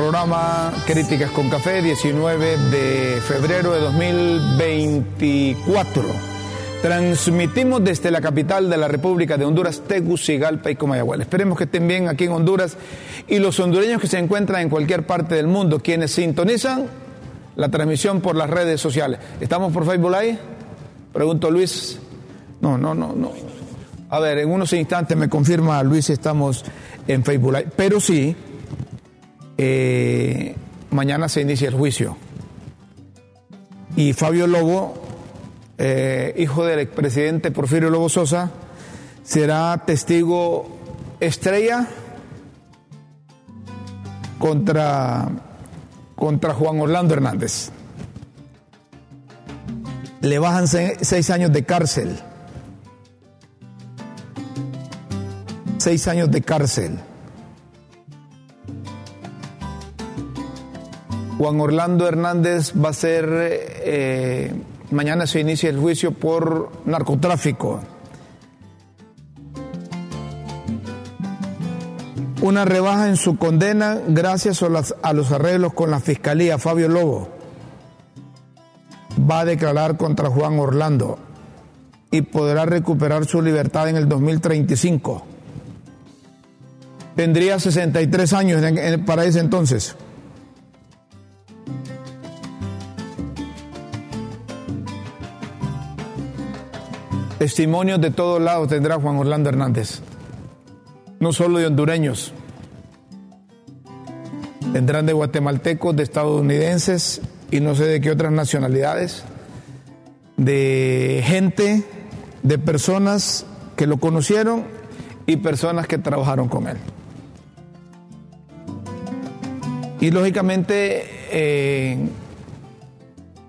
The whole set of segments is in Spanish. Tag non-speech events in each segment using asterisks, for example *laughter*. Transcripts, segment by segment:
programa Críticas con Café, 19 de febrero de 2024. Transmitimos desde la capital de la República de Honduras, Tegucigalpa y Comayagüela. Esperemos que estén bien aquí en Honduras y los hondureños que se encuentran en cualquier parte del mundo, quienes sintonizan la transmisión por las redes sociales. ¿Estamos por Facebook Live? Pregunto Luis. No, no, no, no. A ver, en unos instantes me confirma Luis si estamos en Facebook Live. Pero sí, eh, mañana se inicia el juicio. Y Fabio Lobo, eh, hijo del expresidente Porfirio Lobo Sosa, será testigo estrella contra, contra Juan Orlando Hernández. Le bajan se- seis años de cárcel. seis años de cárcel. Juan Orlando Hernández va a ser, eh, mañana se inicia el juicio por narcotráfico. Una rebaja en su condena gracias a, los arreglos con la fiscalía. Fabio Lobo va a declarar contra Juan Orlando y podrá recuperar su libertad en el 2035 tendría 63 años en- para ese entonces. Testimonios de todos lados tendrá Juan Orlando Hernández, no solo de hondureños, tendrán de guatemaltecos, de estadounidenses y no sé de qué otras nacionalidades, de gente, de personas que lo conocieron y personas que trabajaron con él. Y lógicamente eh,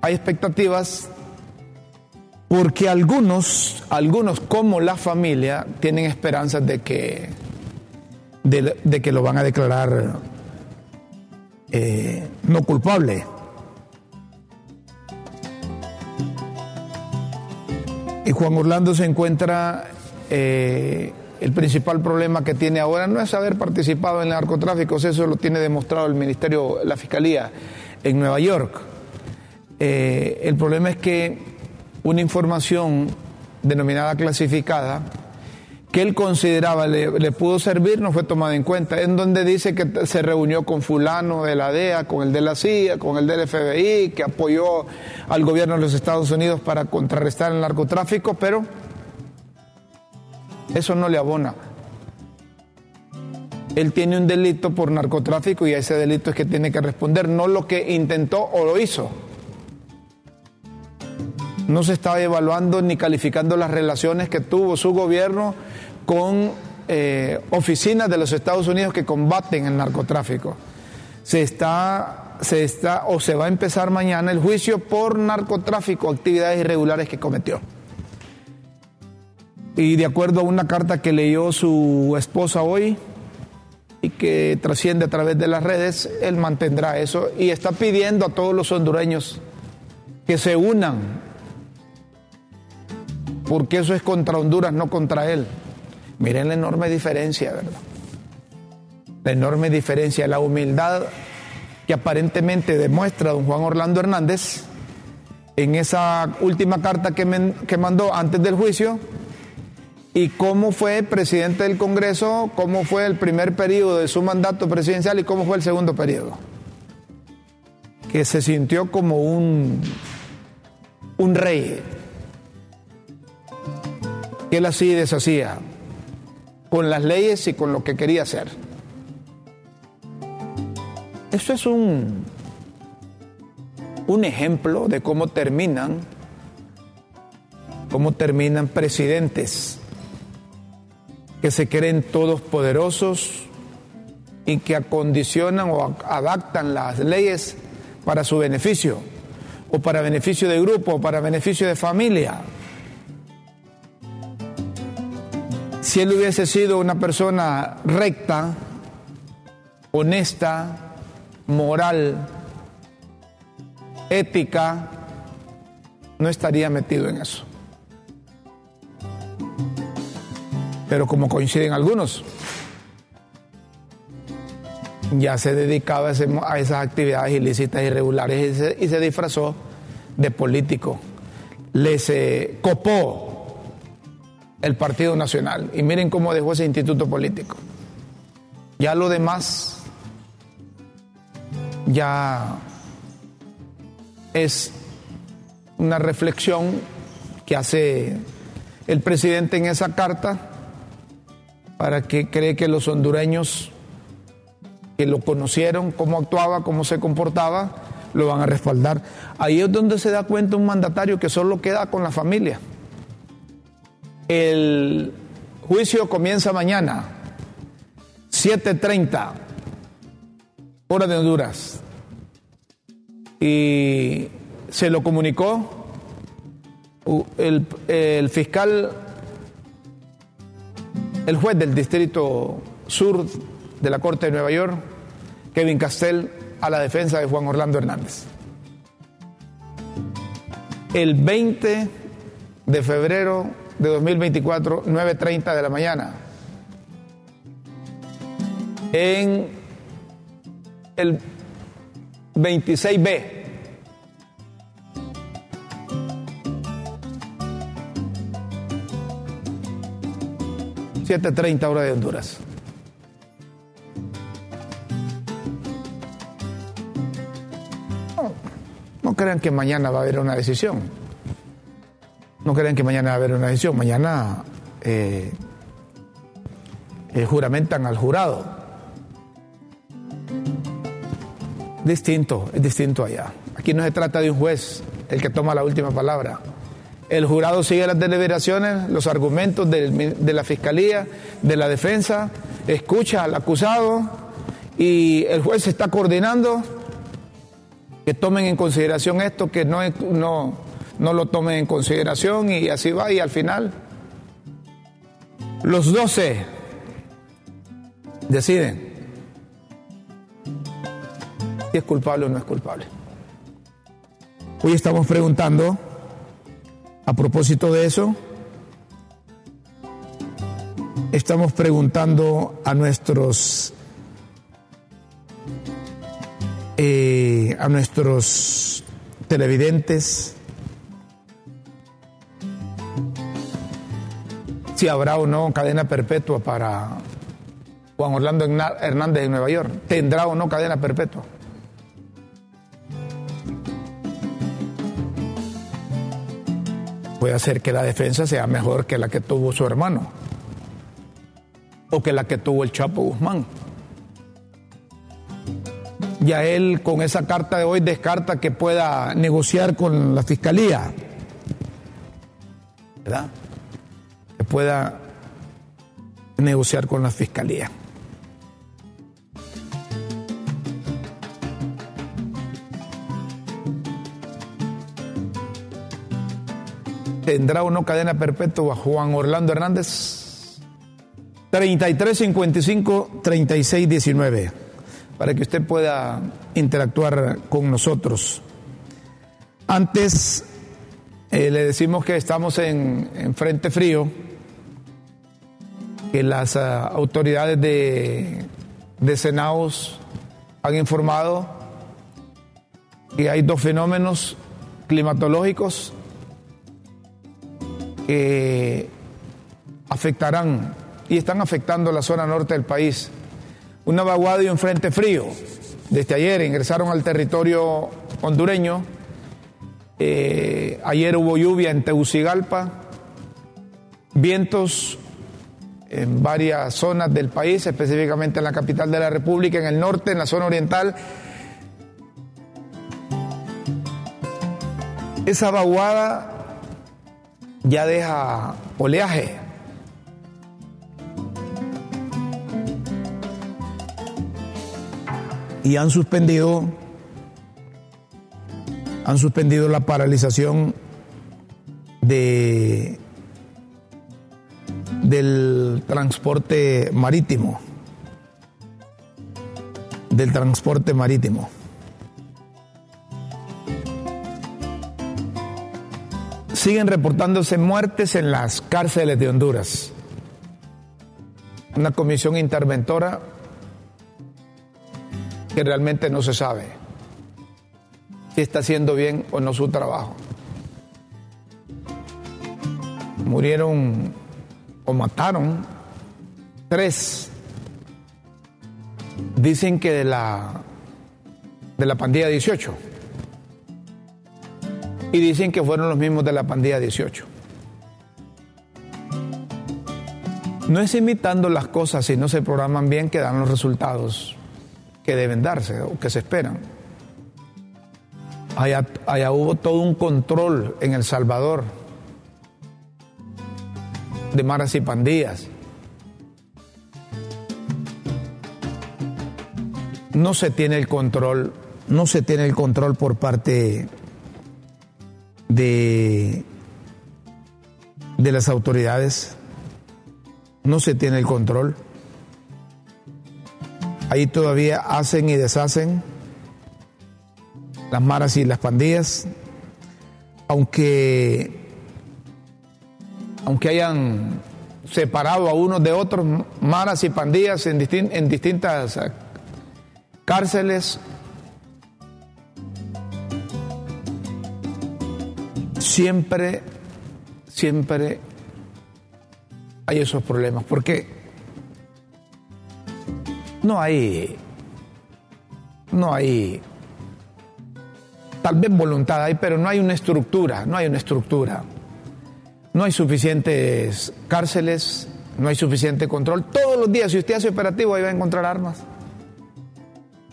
hay expectativas porque algunos, algunos como la familia, tienen esperanzas de que, de, que lo van a declarar eh, no culpable. Y Juan Orlando se encuentra, eh, el principal problema que tiene ahora no es haber participado en el narcotráfico, eso lo tiene demostrado el Ministerio, la Fiscalía en Nueva York. Eh, el problema es que una información denominada clasificada que él consideraba le, le pudo servir no fue tomada en cuenta, en donde dice que se reunió con fulano de la DEA, con el de la CIA, con el del FBI, que apoyó al gobierno de los Estados Unidos para contrarrestar el narcotráfico, pero eso no le abona. Él tiene un delito por narcotráfico y a ese delito es que tiene que responder, no lo que intentó o lo hizo. No se estaba evaluando ni calificando las relaciones que tuvo su gobierno con eh, oficinas de los Estados Unidos que combaten el narcotráfico. Se está, se está o se va a empezar mañana el juicio por narcotráfico, actividades irregulares que cometió. Y de acuerdo a una carta que leyó su esposa hoy y que trasciende a través de las redes, él mantendrá eso y está pidiendo a todos los hondureños que se unan, porque eso es contra Honduras, no contra él. Miren la enorme diferencia, ¿verdad? La enorme diferencia, la humildad que aparentemente demuestra don Juan Orlando Hernández en esa última carta que, que mandó antes del juicio y cómo fue presidente del Congreso, cómo fue el primer periodo de su mandato presidencial y cómo fue el segundo periodo. Que se sintió como un, un rey, que él así deshacía, con las leyes y con lo que quería hacer. Eso es un, un ejemplo de cómo terminan, cómo terminan presidentes que se creen todos poderosos y que acondicionan o adaptan las leyes para su beneficio, o para beneficio de grupo, o para beneficio de familia. Si él hubiese sido una persona recta, honesta, moral, ética, no estaría metido en eso. Pero como coinciden algunos, ya se dedicaba a, esas actividades ilícitas irregulares y se, y se disfrazó de político. Les eh, copó el Partido Nacional. Y miren cómo dejó ese instituto político. Ya lo demás ya es una reflexión que hace el presidente en esa carta para que cree que los hondureños que lo conocieron, cómo actuaba, cómo se comportaba, lo van a respaldar. Ahí es donde se da cuenta un mandatario que solo queda con la familia. El juicio comienza mañana, 7.30, hora de Honduras. Y se lo comunicó el, el fiscal, el juez del Distrito Sur de la Corte de Nueva York, Kevin Castell, a la defensa de Juan Orlando Hernández. El 20 de febrero de 2024, 9.30 de la mañana, en el 26B. ...7.30 hora de Honduras. No, no crean que mañana va a haber una decisión. No crean que mañana va a haber una decisión. Mañana eh, eh, juramentan al jurado. Distinto, es distinto allá. Aquí no se trata de un juez el que toma la última palabra. El jurado sigue las deliberaciones, los argumentos de la fiscalía, de la defensa, escucha al acusado y el juez está coordinando que tomen en consideración esto, que no, no, no lo tomen en consideración y así va y al final los 12 deciden si es culpable o no es culpable. Hoy estamos preguntando, a propósito de eso, estamos preguntando a nuestros eh, a nuestros televidentes si habrá o no cadena perpetua para Juan Orlando Herná- Hernández en Nueva York. ¿Tendrá o no cadena perpetua? Puede ser que la defensa sea mejor que la que tuvo su hermano o que la que tuvo el Chapo Guzmán. Ya él con esa carta de hoy descarta que pueda negociar con la fiscalía. ¿Verdad? Pueda negociar con la fiscalía. ¿Tendrá o no cadena perpetua Juan Orlando Hernández? 3355 3619 para que usted pueda interactuar con nosotros. Antes eh, le decimos que estamos en frente frío, que las ah, autoridades de, de Senaos han informado que hay dos fenómenos climatológicos que afectarán y están afectando la zona norte del país. Una vaguada y un frente frío. Desde ayer ingresaron al territorio hondureño. Eh, ayer hubo lluvia en Tegucigalpa, vientos en varias zonas del país, específicamente en la capital de la República, en el norte, en la zona oriental. Esa vaguada ya deja oleaje. Y han suspendido han suspendido la paralización de del transporte marítimo del transporte marítimo. siguen reportándose muertes en las cárceles de Honduras. Una comisión interventora que realmente no se sabe si está haciendo bien o no su trabajo. Murieron o mataron tres. Dicen que de la de la pandilla 18 y dicen que fueron los mismos de la pandilla 18. No es imitando las cosas si no se programan bien que dan los resultados que deben darse o que se esperan. Allá, allá hubo todo un control en El Salvador de maras y pandillas. No se tiene el control, no se tiene el control por parte de, de las autoridades, no se tiene el control. Ahí todavía hacen y deshacen las maras y las pandillas, aunque, aunque hayan separado a unos de otros, maras y pandillas en, en distintas eh, cárceles, siempre, siempre hay esos problemas. Porque no hay, no hay, tal vez voluntad hay, pero no hay una estructura, no hay una estructura. No hay suficientes cárceles, no hay suficiente control. Todos los días, si usted hace operativo, ahí va a encontrar armas.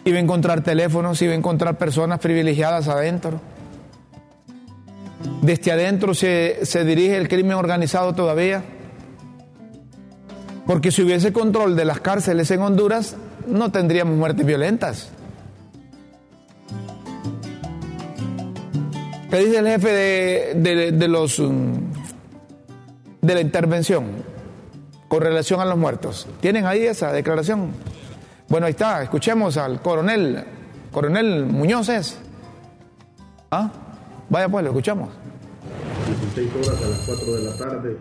Y va a encontrar teléfonos, y va a encontrar personas privilegiadas adentro. Desde adentro se, se dirige el crimen organizado todavía. Porque si hubiese control de las cárceles en Honduras, no tendríamos muertes violentas. ¿Qué dice el jefe de, de- los mm, de la intervención con relación a los muertos? ¿Tienen ahí esa declaración? Bueno, ahí está, escuchemos al coronel, coronel Muñoz. ¿Ah? Vaya pues, lo escuchamos. 16 horas a las 4 de la tarde,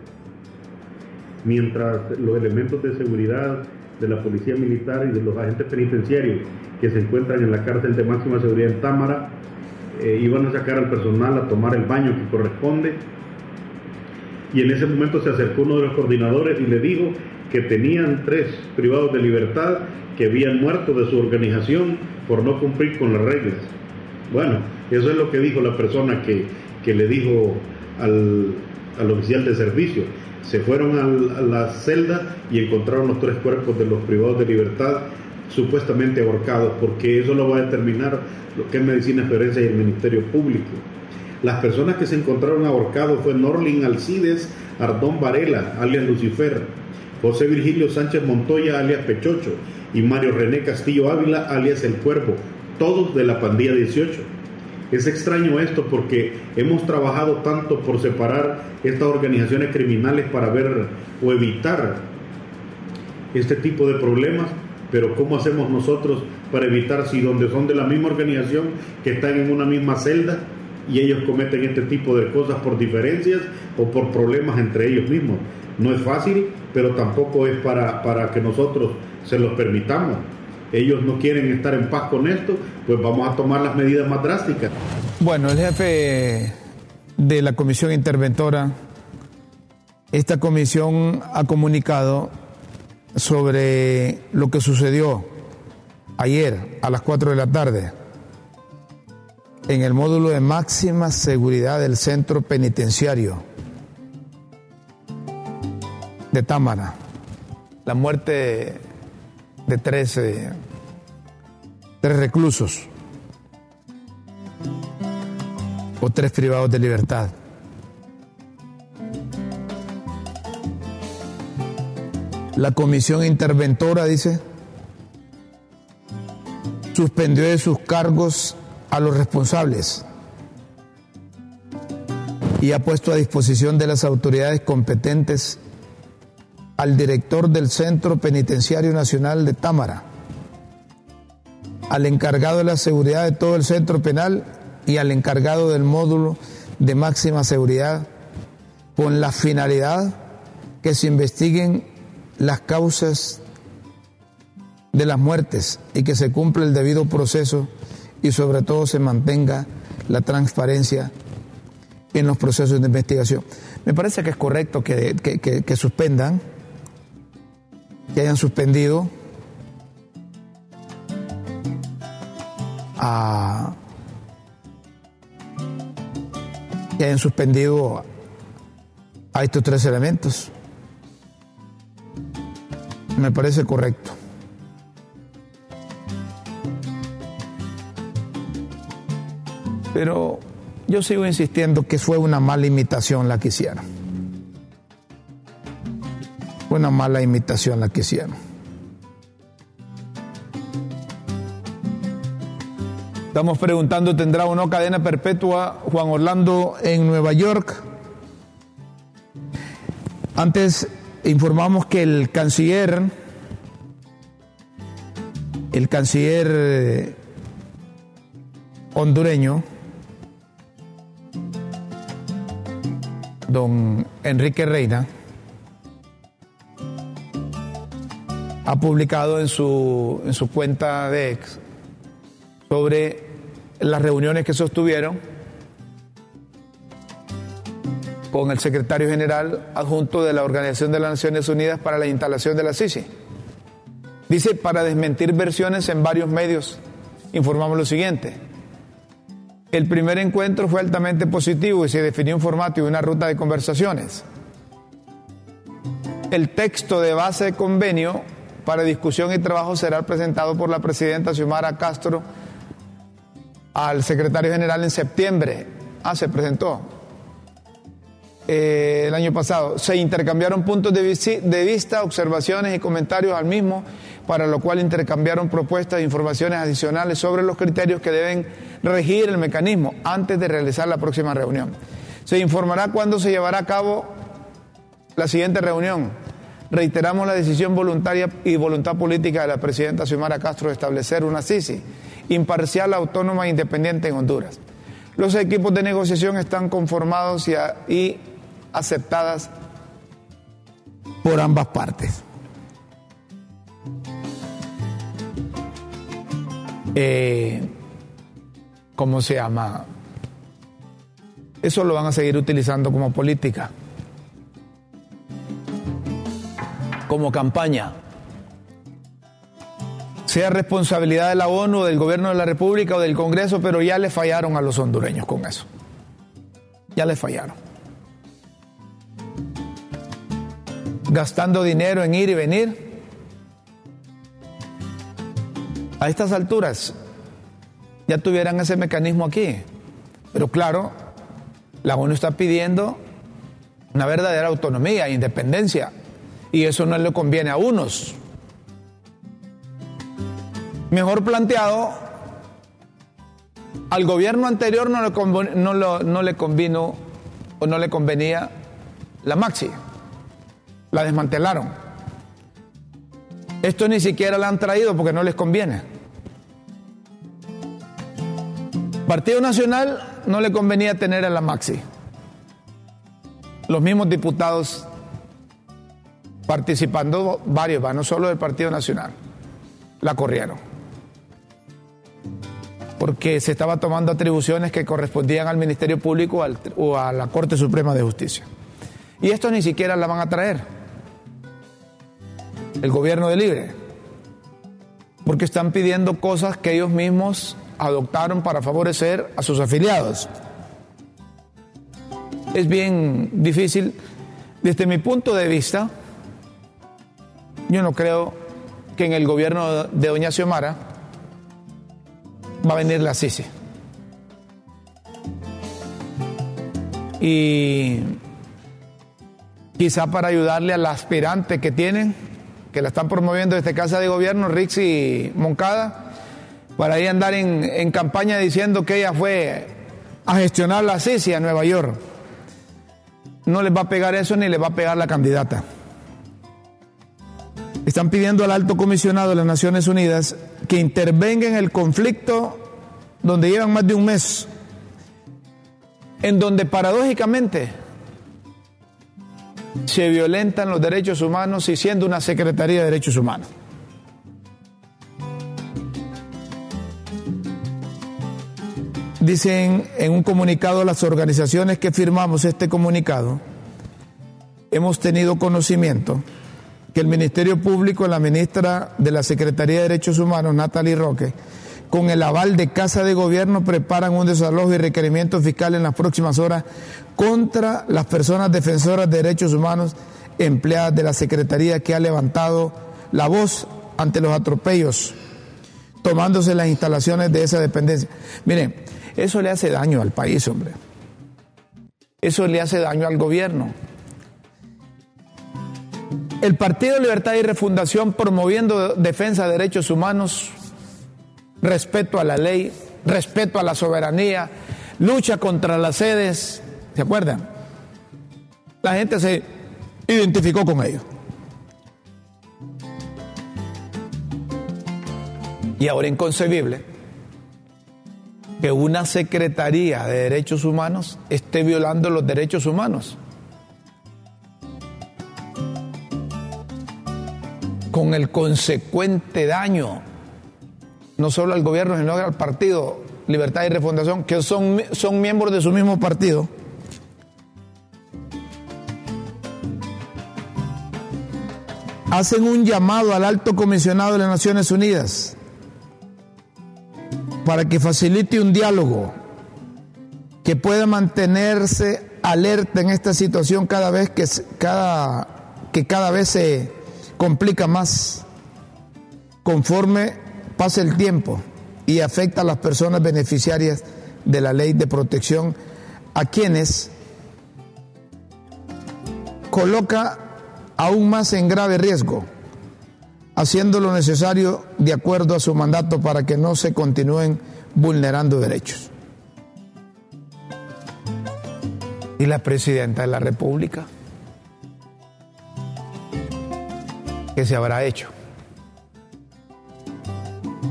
mientras los elementos de seguridad de la Policía Militar y de los agentes penitenciarios que se encuentran en la cárcel de máxima seguridad en Támara eh, iban a sacar al personal a tomar el baño que corresponde. Y en ese momento se acercó uno de los coordinadores y le dijo que tenían tres privados de libertad que habían muerto de su organización por no cumplir con las reglas. Bueno, eso es lo que dijo la persona que, que le dijo al, al oficial de servicio. Se fueron a la celda y encontraron los tres cuerpos de los privados de libertad supuestamente ahorcados, porque eso lo va a determinar lo que es Medicina Forense y el Ministerio Público. Las personas que se encontraron ahorcados fue Norlin Alcides Ardón Varela, alias Lucifer, José Virgilio Sánchez Montoya, alias Pechocho, y Mario René Castillo Ávila, alias El Cuervo, todos de la pandilla 18. Es extraño esto porque hemos trabajado tanto por separar estas organizaciones criminales para ver o evitar este tipo de problemas, pero ¿cómo hacemos nosotros para evitar si donde son de la misma organización que están en una misma celda y ellos cometen este tipo de cosas por diferencias o por problemas entre ellos mismos? No es fácil, pero tampoco es para, para que nosotros se los permitamos. Ellos no quieren estar en paz con esto, pues vamos a tomar las medidas más drásticas. Bueno, el jefe de la comisión interventora, esta comisión ha comunicado sobre lo que sucedió ayer a las 4 de la tarde en el módulo de máxima seguridad del centro penitenciario de Támara. La muerte de tres, eh, tres reclusos o tres privados de libertad. La comisión interventora, dice, suspendió de sus cargos a los responsables y ha puesto a disposición de las autoridades competentes al director del Centro Penitenciario Nacional de Támara, al encargado de la seguridad de todo el centro penal y al encargado del módulo de máxima seguridad con la finalidad que se investiguen las causas de las muertes y que se cumpla el debido proceso y sobre todo se mantenga la transparencia en los procesos de investigación. Me parece que es correcto que, que, que, suspendan, que hayan suspendido a que hayan suspendido a estos tres elementos. Me parece correcto. Pero yo sigo insistiendo que fue una mala imitación la que hicieron. Fue una mala imitación la que hicieron. Estamos preguntando, ¿tendrá o no cadena perpetua Juan Orlando en Nueva York? Antes informamos que el canciller, el canciller hondureño, don Enrique Reina, ha publicado en su, en su cuenta de ex sobre las reuniones que sostuvieron con el secretario general adjunto de la Organización de las Naciones Unidas para la instalación de la SISI. Dice, para desmentir versiones en varios medios, informamos lo siguiente. El primer encuentro fue altamente positivo y se definió un formato y una ruta de conversaciones. El texto de base de convenio para discusión y trabajo será presentado por la presidenta Xiomara Castro al secretario general en septiembre. Ah, se presentó eh, el año pasado. Se intercambiaron puntos de, de, vista, observaciones y comentarios al mismo, para lo cual intercambiaron propuestas e informaciones adicionales sobre los criterios que deben regir el mecanismo antes de realizar la próxima reunión. Se informará cuándo se llevará a cabo la siguiente reunión. Reiteramos la decisión voluntaria y voluntad política de la presidenta Xiomara Castro de establecer una CICI imparcial, autónoma e independiente en Honduras. Los equipos de negociación están conformados y aceptadas por ambas partes. Eh, ¿Cómo se llama? Eso lo van a seguir utilizando como política, como campaña sea responsabilidad de la ONU, del gobierno de la República o del Congreso, pero ya le fallaron a los hondureños con eso. Ya le fallaron. Gastando dinero en ir y venir. A estas alturas ya tuvieran ese mecanismo aquí. Pero claro, la ONU está pidiendo una verdadera autonomía e independencia Y eso no le conviene a unos. Mejor planteado, al gobierno anterior no le, convo- no lo- no le convino o no le convenía la Maxi. La desmantelaron. Esto ni siquiera la han traído porque no les conviene. Partido Nacional no le convenía tener a la Maxi. Los mismos diputados participando, varios, va, no solo del Partido Nacional, la corrieron. Porque se estaba tomando atribuciones que correspondían al Ministerio Público o a la Corte Suprema de Justicia. Y esto ni siquiera la van a traer. El gobierno de Libre. Porque están pidiendo cosas que ellos mismos adoptaron para favorecer a sus afiliados. Es bien difícil. Desde mi punto de vista, yo no creo que en el gobierno de Doña Xiomara va a venir la CICI. Y quizá para ayudarle a la aspirante que tienen, que la están promoviendo desde Casa de Gobierno, Rixi Moncada, para ahí andar en, en campaña diciendo que ella fue a gestionar la CICI a Nueva York. No les va a pegar eso ni les va a pegar la candidata. Están pidiendo al alto comisionado de las Naciones Unidas que intervenga en el conflicto donde llevan más de un mes, en donde paradójicamente se violentan los derechos humanos y siendo una Secretaría de Derechos Humanos. Dicen en un comunicado las organizaciones que firmamos este comunicado, hemos tenido conocimiento que el Ministerio Público la ministra de la Secretaría de Derechos Humanos, Natalie Roque, con el aval de Casa de Gobierno, preparan un desalojo y requerimiento fiscal en las próximas horas contra las personas defensoras de derechos humanos empleadas de la Secretaría que ha levantado la voz ante los atropellos, tomándose las instalaciones de esa dependencia. Miren, eso le hace daño al país, hombre. Eso le hace daño al gobierno. El Partido Libertad y Refundación promoviendo defensa de derechos humanos, respeto a la ley, respeto a la soberanía, lucha contra las sedes, ¿se acuerdan? La gente se identificó con ellos. Y ahora inconcebible que una Secretaría de Derechos Humanos esté violando los derechos humanos. Con el consecuente daño, no solo al gobierno, sino al partido Libertad y Refundación, que son, son miembros de su mismo partido. Hacen un llamado al alto comisionado de las Naciones Unidas para que facilite un diálogo que pueda mantenerse alerta en esta situación cada vez que cada, que cada vez se complica más conforme pasa el tiempo y afecta a las personas beneficiarias de la ley de protección a quienes coloca aún más en grave riesgo haciendo lo necesario de acuerdo a su mandato para que no se continúen vulnerando derechos. ¿Y la presidenta de la República? ¿Qué se habrá hecho?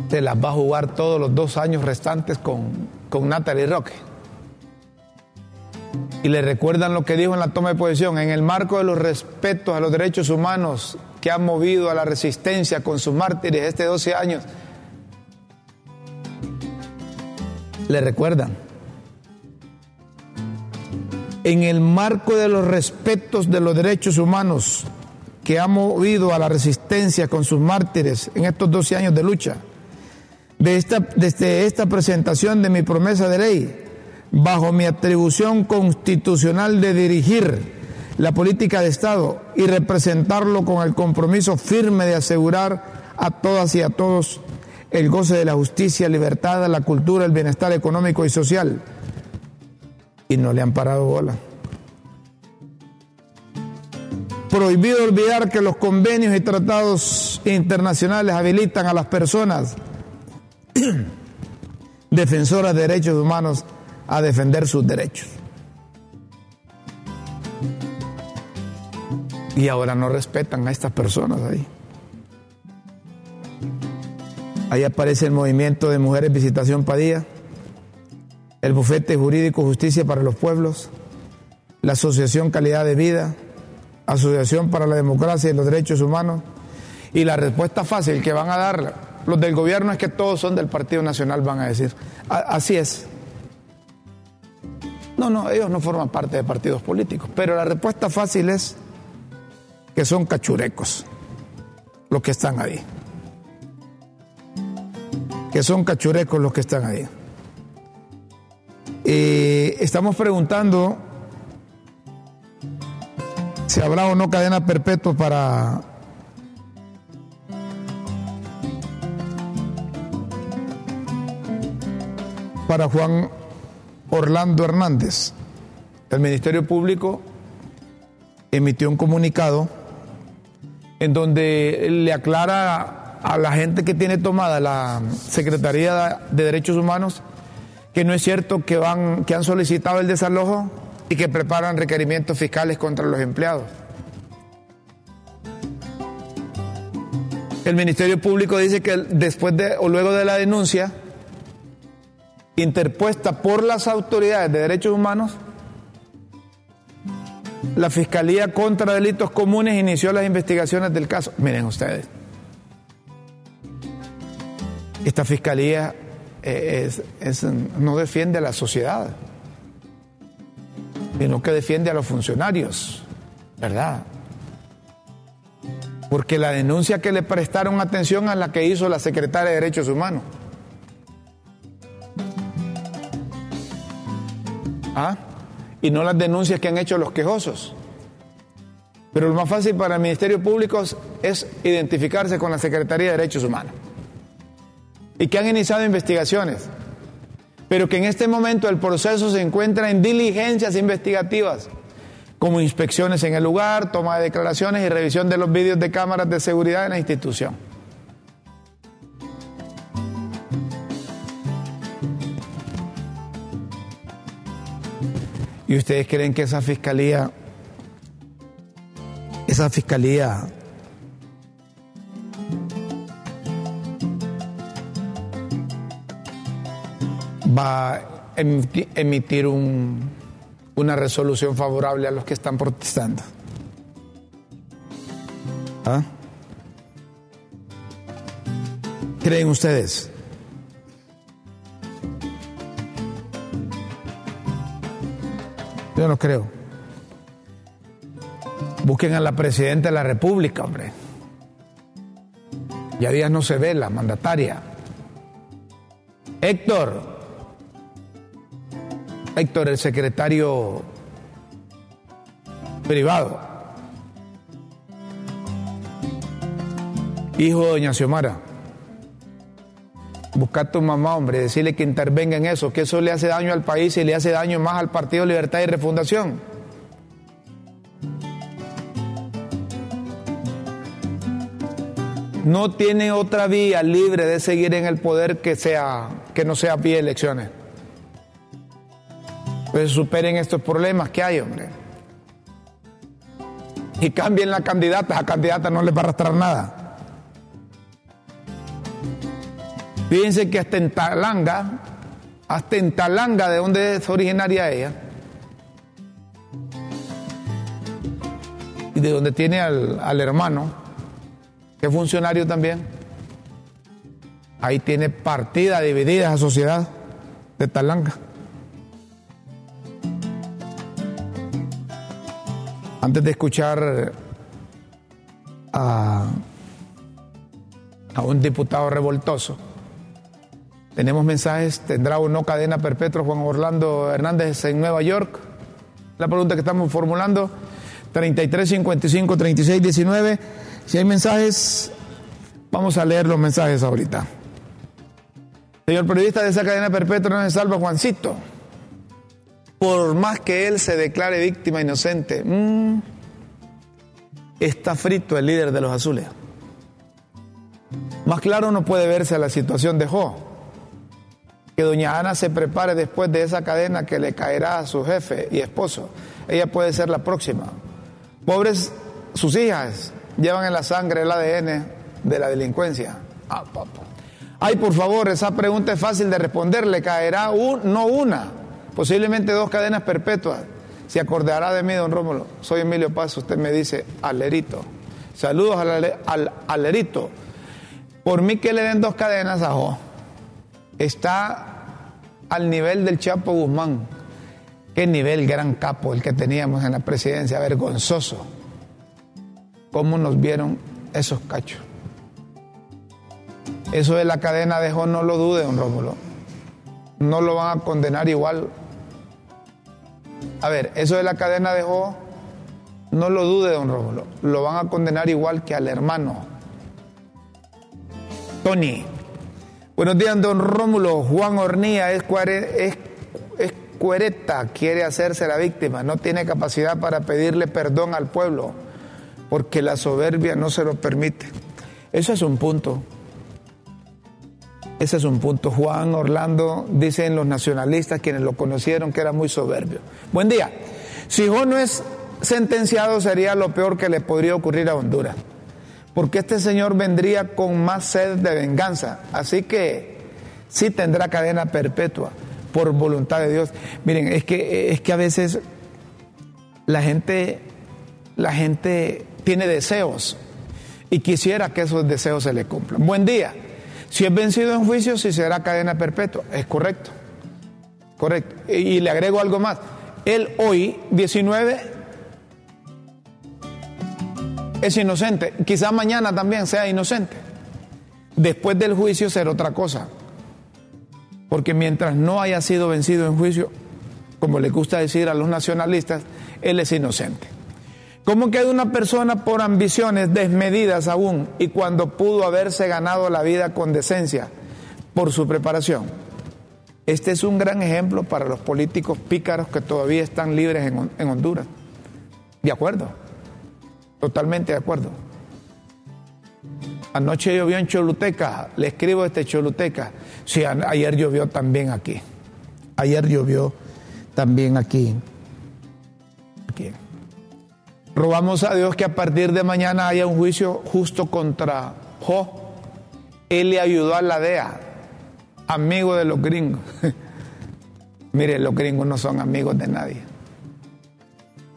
Se las va a jugar todos los dos años restantes con, con Natalie Roque. Y le recuerdan lo que dijo en la toma de posición, en el marco de los respetos a los derechos humanos que han movido a la resistencia con sus mártires este 12 años. Le recuerdan. En el marco de los respetos de los derechos humanos que ha movido a la resistencia con sus mártires en estos 12 años de lucha, de esta, desde esta presentación de mi promesa de ley, bajo mi atribución constitucional de dirigir la política de Estado y representarlo con el compromiso firme de asegurar a todas y a todos el goce de la justicia, libertad, la cultura, el bienestar económico y social. Y no le han parado bola. prohibido olvidar que los convenios y tratados internacionales habilitan a las personas *clears throat* defensoras de derechos humanos a defender sus derechos. Y ahora no respetan a estas personas ahí. Ahí aparece el movimiento de mujeres Visitación Padilla, el Bufete Jurídico Justicia para los Pueblos, la Asociación Calidad de Vida, Asociación para la Democracia y los Derechos Humanos. Y la respuesta fácil que van a dar los del gobierno es que todos son del Partido Nacional, van a decir. Así es. No, no, ellos no forman parte de partidos políticos, pero la respuesta fácil es que son cachurecos los que están ahí. Que son cachurecos los que están ahí. Eh, estamos preguntando si habrá o no cadena perpetua para para Juan Orlando Hernández. El Ministerio Público emitió un comunicado en donde le aclara a la gente que tiene tomada la Secretaría de Derechos Humanos que no es cierto que van que han solicitado el desalojo y que preparan requerimientos fiscales contra los empleados. El Ministerio Público dice que después de o luego de la denuncia interpuesta por las autoridades de derechos humanos, la Fiscalía contra Delitos Comunes inició las investigaciones del caso. Miren ustedes, esta Fiscalía eh, no defiende a la sociedad, sino que defiende a los funcionarios, ¿verdad? Porque la denuncia que le prestaron atención a la que hizo la secretaria de Derechos Humanos. ¿Ah? Y no las denuncias que han hecho los quejosos. Pero lo más fácil para el Ministerio Público es- identificarse con la Secretaría de Derechos Humanos. Y que han iniciado investigaciones. Pero que en este momento el proceso se encuentra en diligencias investigativas, como inspecciones en el lugar, toma de declaraciones y revisión de los vídeos de cámaras de seguridad en la institución. ¿Y ustedes creen que esa fiscalía, esa fiscalía va a emiti- emitir un- una resolución favorable a los que están protestando? ¿Ah? ¿Creen ustedes? Yo no creo. Busquen a la presidenta de la República, hombre. Ya días no se ve la mandataria. Héctor. Héctor, el secretario privado. Hijo de doña Xiomara. Busca a tu mamá, hombre, decirle que intervenga en eso, que eso le hace daño al país y le hace daño más al Partido Libertad y Refundación. No tiene otra vía libre de seguir en el poder que sea que no sea vía elecciones. Pues superen estos problemas que hay, hombre. Y cambien la candidata, a candidata no les va a arrastrar nada. Fíjense que hasta en Talanga, hasta en Talanga, de donde es originaria ella, y de donde tiene al, hermano, que es funcionario también, ahí tiene partida dividida esa sociedad de Talanga. Antes de escuchar a un diputado revoltoso, tenemos mensajes, ¿tendrá o no cadena perpetua Juan Orlando Hernández en Nueva York? La pregunta que estamos formulando, 33 55 36 19. Si hay mensajes, vamos a leer los mensajes ahorita. Señor periodista de esa cadena perpetua, no se salva Juancito. Por más que él se declare víctima inocente, mm, está frito el líder de los azules. Más claro no puede verse la situación de Jo. Que doña Ana se prepare después de esa cadena que le caerá a su jefe y esposo. Ella puede ser la próxima. Pobres sus hijas llevan en la sangre el ADN de la delincuencia. Ah, papá. Ay, por favor, esa pregunta es fácil de responder. Le caerá un, no una, posiblemente dos cadenas perpetuas. Se acordará de mí, don Rómulo. Soy Emilio Paz, usted me dice alerito. Saludos al, al alerito. Por mí que le den dos cadenas a Jo. Está al nivel del Chapo Guzmán. Qué nivel gran capo el que teníamos en la presidencia, vergonzoso. ¿Cómo nos vieron esos cachos? Eso de la cadena de Jo no lo dude, don Rómulo. No lo van a condenar igual. A ver, eso de la cadena de Jo, no lo dude, don Rómulo. Lo van a condenar igual que al hermano. Tony. Buenos días, don Rómulo. Juan Hornía es, es, cuereta, quiere hacerse la víctima, no tiene capacidad para pedirle perdón al pueblo, porque la soberbia no se lo permite. Eso es un punto. Ese es un punto. Juan Orlando, dicen los nacionalistas, quienes lo conocieron, que era muy soberbio. Buen día. Si Jo no es sentenciado, sería lo peor que le podría ocurrir a Honduras. Porque este señor vendría con más sed de venganza. Así que sí tendrá cadena perpetua por voluntad de Dios. Miren, es que, es que a veces la gente, la gente tiene deseos y quisiera que esos deseos se le cumplan. Buen día. Si es vencido en juicio, sí será cadena perpetua. Es correcto. Correcto. Y, y le agrego algo más. Él hoy, 19, es inocente. Quizá mañana también sea inocente. Después del juicio será otra cosa. Porque mientras no haya sido vencido en juicio, como le gusta decir a los nacionalistas, él es inocente. ¿Cómo queda una persona por ambiciones desmedidas aún y cuando pudo haberse ganado la vida con decencia por su preparación? Este es un gran ejemplo para los políticos pícaros que todavía están libres en, en Honduras. De acuerdo, totalmente de acuerdo. Anoche llovió en Choluteca, le escribo este Choluteca. Sí, ayer llovió también aquí. Ayer llovió también aquí. Aquí. Robamos a Dios que a partir de mañana haya un juicio justo contra Jo. Él le ayudó a la DEA, amigo de los gringos. *laughs* Mire, los gringos no son amigos de nadie.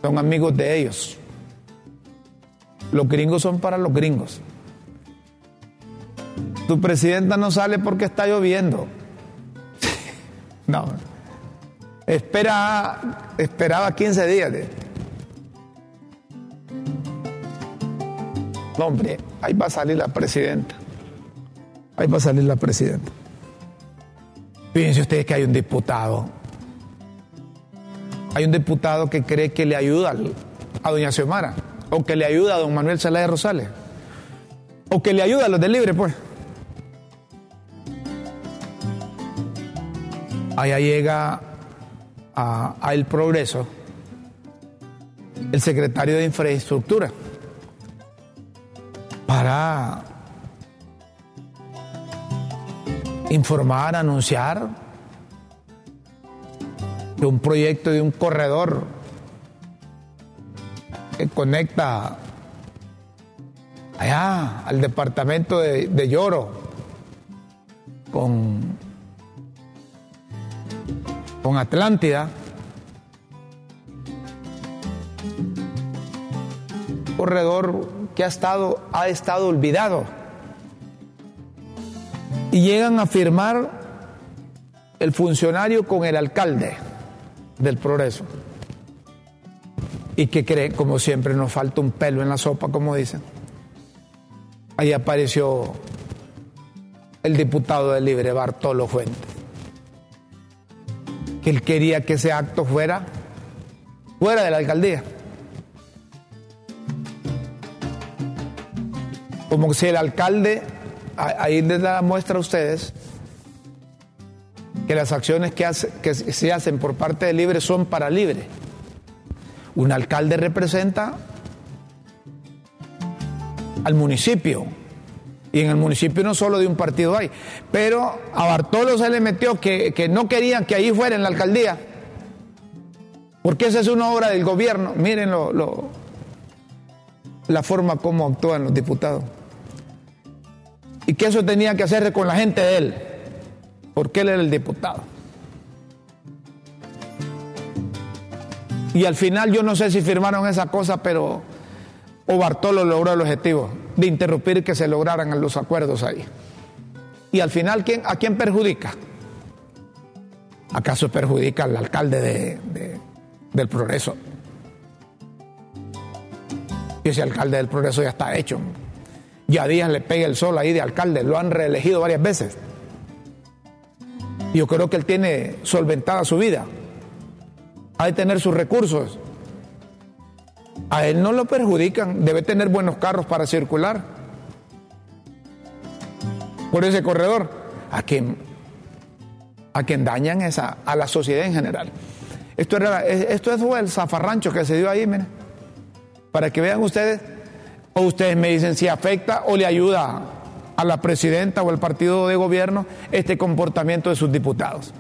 Son amigos de ellos. Los gringos son para los gringos. Tu presidenta no sale porque está lloviendo. *laughs* no. Espera, esperaba 15 días. hombre, ahí va a salir la presidenta. Ahí va a salir la presidenta. Fíjense ustedes que hay un diputado. Hay un diputado que cree que le ayuda a doña Xiomara, o que le ayuda a don Manuel Zelaya Rosales, o que le ayuda a los del Libre, pues. Allá llega a, a El Progreso el secretario de Infraestructura para informar, anunciar de un proyecto de un corredor que conecta allá al departamento de, de Lloro con, con Atlántida. corredor que ha estado, ha estado olvidado. Y llegan a firmar el funcionario con el alcalde del progreso. Y que cree, como siempre, nos falta un pelo en la sopa, como dicen. Ahí apareció el diputado del Libre, Bartolo Fuentes. Que él quería que ese acto fuera fuera de la alcaldía. como si el alcalde, ahí les da la muestra a ustedes, que las acciones que, que se hacen por parte de Libre son para Libre. Un alcalde representa al municipio. Y en el municipio no solo de un partido hay. Pero a Bartolo se le metió que, que no querían que ahí fuera en la alcaldía. Porque esa es una obra del gobierno. Miren lo, la forma como actúan los diputados. Y que eso tenía que hacerse con la gente de él. Porque él era el diputado. Y al final yo no sé si firmaron esa cosa, pero o Bartolo logró el objetivo de interrumpir que se lograran los acuerdos ahí. Y al final, ¿quién, ¿a quién perjudica? ¿Acaso perjudica al alcalde de- de- del Progreso? Y ese alcalde del Progreso ya está hecho. Ya Díaz le pega el sol ahí de alcalde, lo han reelegido varias veces. Yo creo que él tiene solventada su vida. Ha de tener sus recursos. A él no lo perjudican, debe tener buenos carros para circular por ese corredor. A quien, a dañan es a, a la sociedad en general. Esto, era, esto fue el zafarrancho que se dio ahí, miren. Para que vean ustedes, o ustedes me dicen si afecta o le ayuda a la presidenta o al partido de gobierno este comportamiento de sus diputados.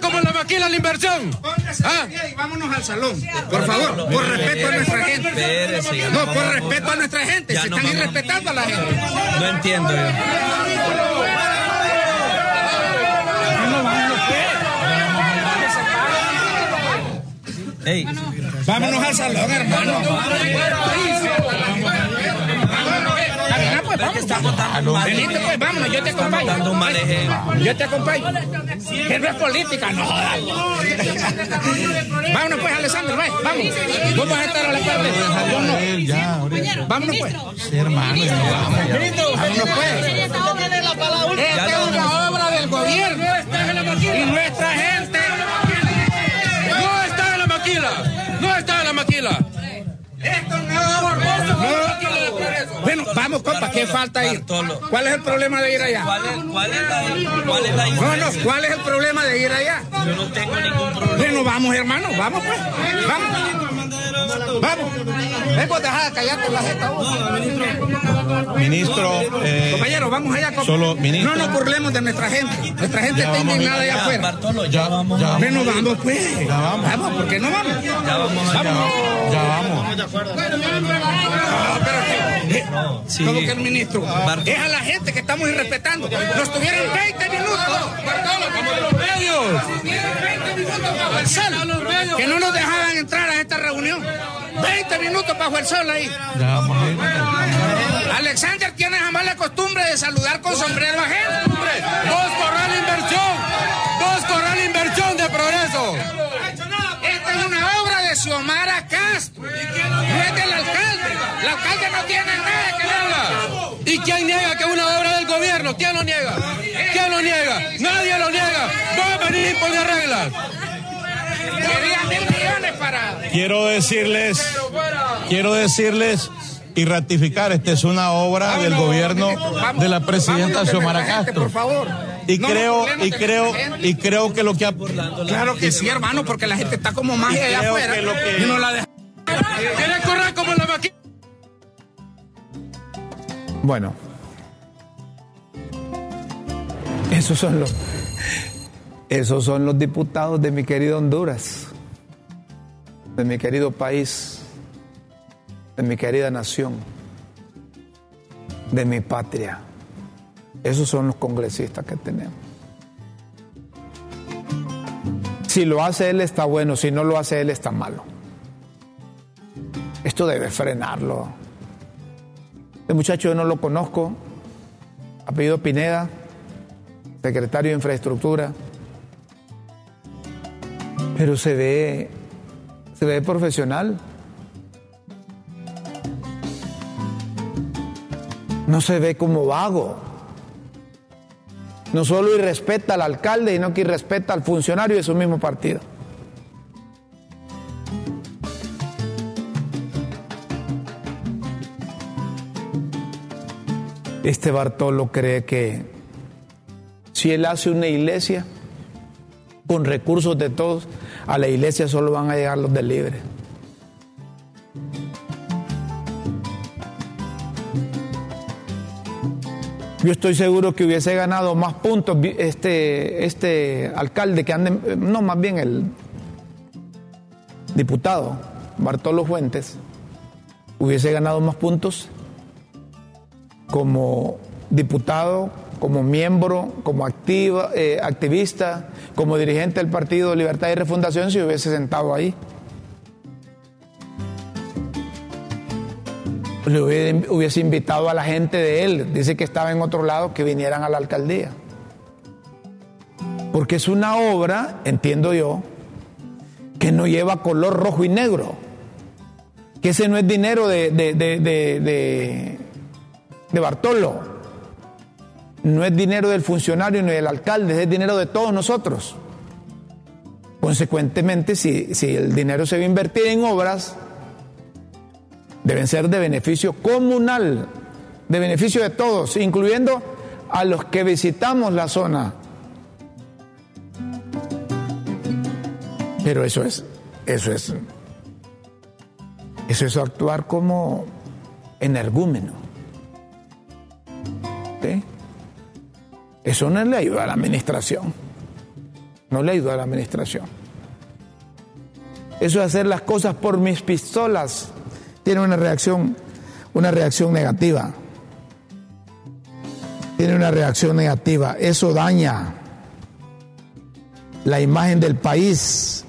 Como la maquila la inversión. Ah. y vámonos al salón. Por favor, por respeto a nuestra gente. No, por respeto a nuestra gente. Ya Se están irrespetando a la gente. No entiendo Vámonos al salón, hermano. Pues, vamos. pues, vámonos, yo te acompaño. Yo te acompaño. Que no es política, no jodas. Vámonos, pues, Alessandro, vamos. Vos vas a estar a la parte. Yo no. Vámonos, pues. Vámonos, pues. Esta es una obra del gobierno. No, no. Bueno, vamos, compa, ¿qué falta ir? ¿Cuál es el problema de ir allá? ¿Cuál es, cuál es la, cuál es la No, no? ¿cuál es el problema de ir allá? Yo no tengo ningún problema. Bueno, vamos, hermano, vamos, pues. Vamos. Vamos. Ven, vos dejá de callarte la jeta vos. Ministro, eh, Compañero, vamos allá. Solo, ministro. No nos burlemos de nuestra gente. Nuestra gente está indignada allá Ya, afuera. Bartolo, ya vamos. ya. Bueno, vamos, pues. Ya vamos. Vamos, ¿por qué no vamos? Ya vamos allá. ya vamos. No, espérate. Eh, sí. Como que el ministro. Bar- Es a la gente que estamos irrespetando. Nos tuvieron 20 minutos. Bartolo, como los medios. 20 minutos bajo el sol. Que no nos dejaban entrar a esta reunión. 20 minutos bajo el sol ahí. Alexander tiene jamás la costumbre de saludar con sombrero ajeno. Dos corral inversión. Dos corral inversión de progreso. Esta es una obra de Xiomara Castro. Del alcalde. El alcalde no tiene nada que ver. ¿Y quién niega que es una obra del gobierno? ¿Quién lo niega? ¿Quién lo niega? Nadie lo niega. Vamos a venir y poner reglas. Quería mil millones para. Quiero decirles, quiero decirles y ratificar, esta es una obra del Vámonos, gobierno de la presidenta Xiomara Castro. Por favor. Y No creo, y creo, y creo que lo que ha Claro que sí, hermano, porque la gente está como magia allá afuera. que Y no la deja. ¿Quiere correr como la? Bueno, esos son los, esos son los diputados de mi querido Honduras, de mi querido país, de mi querida nación, de mi patria. Esos son los congresistas que tenemos. Si lo hace él está bueno, si no lo hace él está malo. Esto debe frenarlo. Este muchacho yo no lo conozco, apellido Pineda, secretario de Infraestructura, pero se ve, se ve profesional. No se ve como vago. No solo irrespeta al alcalde, sino que irrespeta al funcionario de su mismo partido. Este Bartolo cree que si él hace una iglesia con recursos de todos, a la iglesia solo van a llegar los del libre. Yo estoy seguro que hubiese ganado más puntos este, este alcalde que ande, no, más bien el diputado Bartolo Fuentes, hubiese ganado más puntos como diputado, como miembro, como activa, eh, activista, como dirigente del Partido Libertad y Refundación si hubiese sentado ahí. Le hubiese, invitado a la gente de él, dice que estaba en otro lado, que vinieran a la alcaldía. Porque es una obra, entiendo yo, que no lleva color rojo y negro. Que ese no es dinero de, de, de, de- Bartolo. No es dinero del funcionario ni del alcalde, es dinero de todos nosotros. Consecuentemente, si, si el dinero se va a invertir en obras, deben ser de beneficio comunal, de beneficio de todos, incluyendo a los que visitamos la zona. Pero eso es, eso es, eso es actuar como energúmeno. Eso no le ayuda a la administración. No le ayuda a la administración. Eso de hacer las cosas por mis pistolas tiene una reacción, una reacción negativa. Tiene una reacción negativa. Eso daña la imagen del país.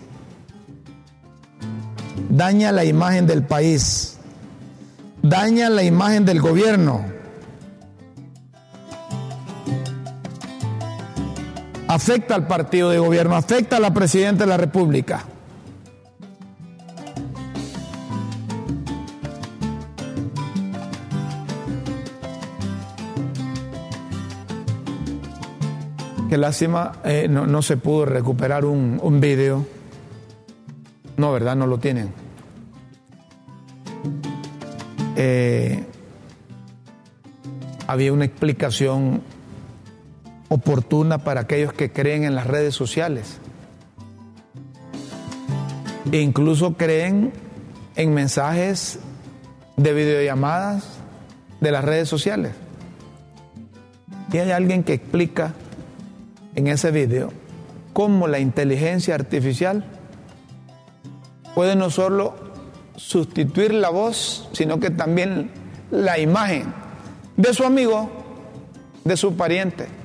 Daña la imagen del país. Daña la imagen del gobierno. Afecta al partido de gobierno, afecta a la presidenta de la República. Qué lástima, eh, no, no se pudo recuperar un, un video. No, ¿verdad? No lo tienen. Eh, había una explicación oportuna para aquellos que creen en las redes sociales. E incluso creen en mensajes de videollamadas de las redes sociales. Y hay alguien que explica en ese video cómo la inteligencia artificial puede no solo sustituir la voz, sino que también la imagen de su amigo, de su pariente,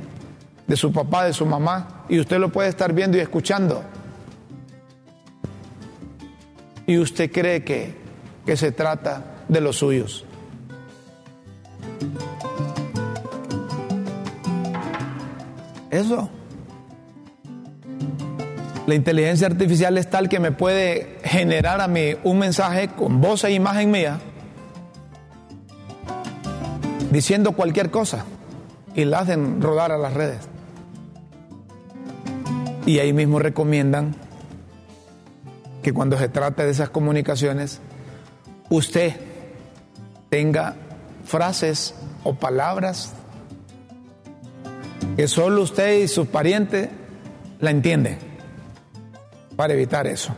de su papá, de su mamá, y usted lo puede estar viendo y escuchando. Y usted cree que, que se trata de los suyos. Eso. La inteligencia artificial es tal que me puede generar a mí un mensaje con voz e imagen mía diciendo cualquier cosa y la hacen rodar a las redes. Y ahí mismo recomiendan que cuando se trate de esas comunicaciones, usted tenga frases o palabras que solo usted y sus parientes la entienden para evitar eso.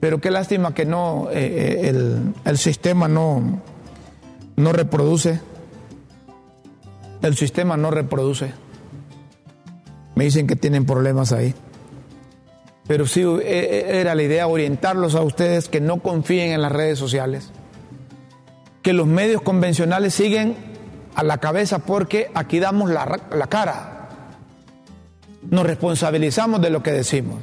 Pero qué lástima que no, eh, eh, el, el sistema no, no reproduce. El sistema no reproduce. Me dicen que tienen problemas ahí. Pero sí eh, eh, era la idea orientarlos a ustedes que no confíen en las redes sociales. Que los medios convencionales siguen a la cabeza porque aquí damos la, la cara. Nos responsabilizamos de lo que decimos.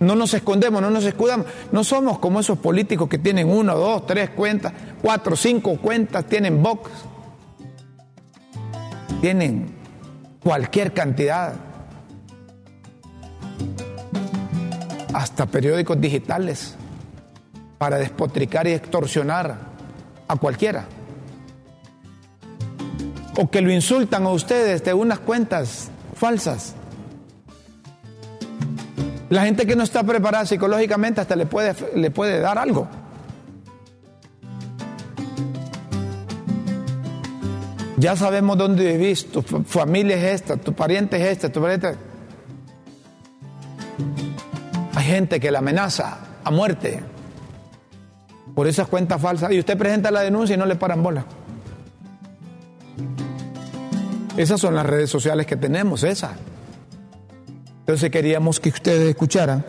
No nos escondemos, no nos escudamos. No somos como esos políticos que tienen uno, dos, tres cuentas, cuatro, cinco cuentas, tienen box. Tienen cualquier cantidad. Hasta periódicos digitales para despotricar y extorsionar a cualquiera. O que lo insultan a ustedes de unas cuentas falsas. La gente que no está preparada psicológicamente hasta le puede, le puede dar algo. Ya sabemos dónde vivís, tu fa- familia es esta, tu pariente es esta, tu pariente. Gente que la amenaza a muerte por esas cuentas falsas y usted presenta la denuncia y no le paran bola. Esas son las redes sociales que tenemos, esas. Entonces queríamos que ustedes escucharan,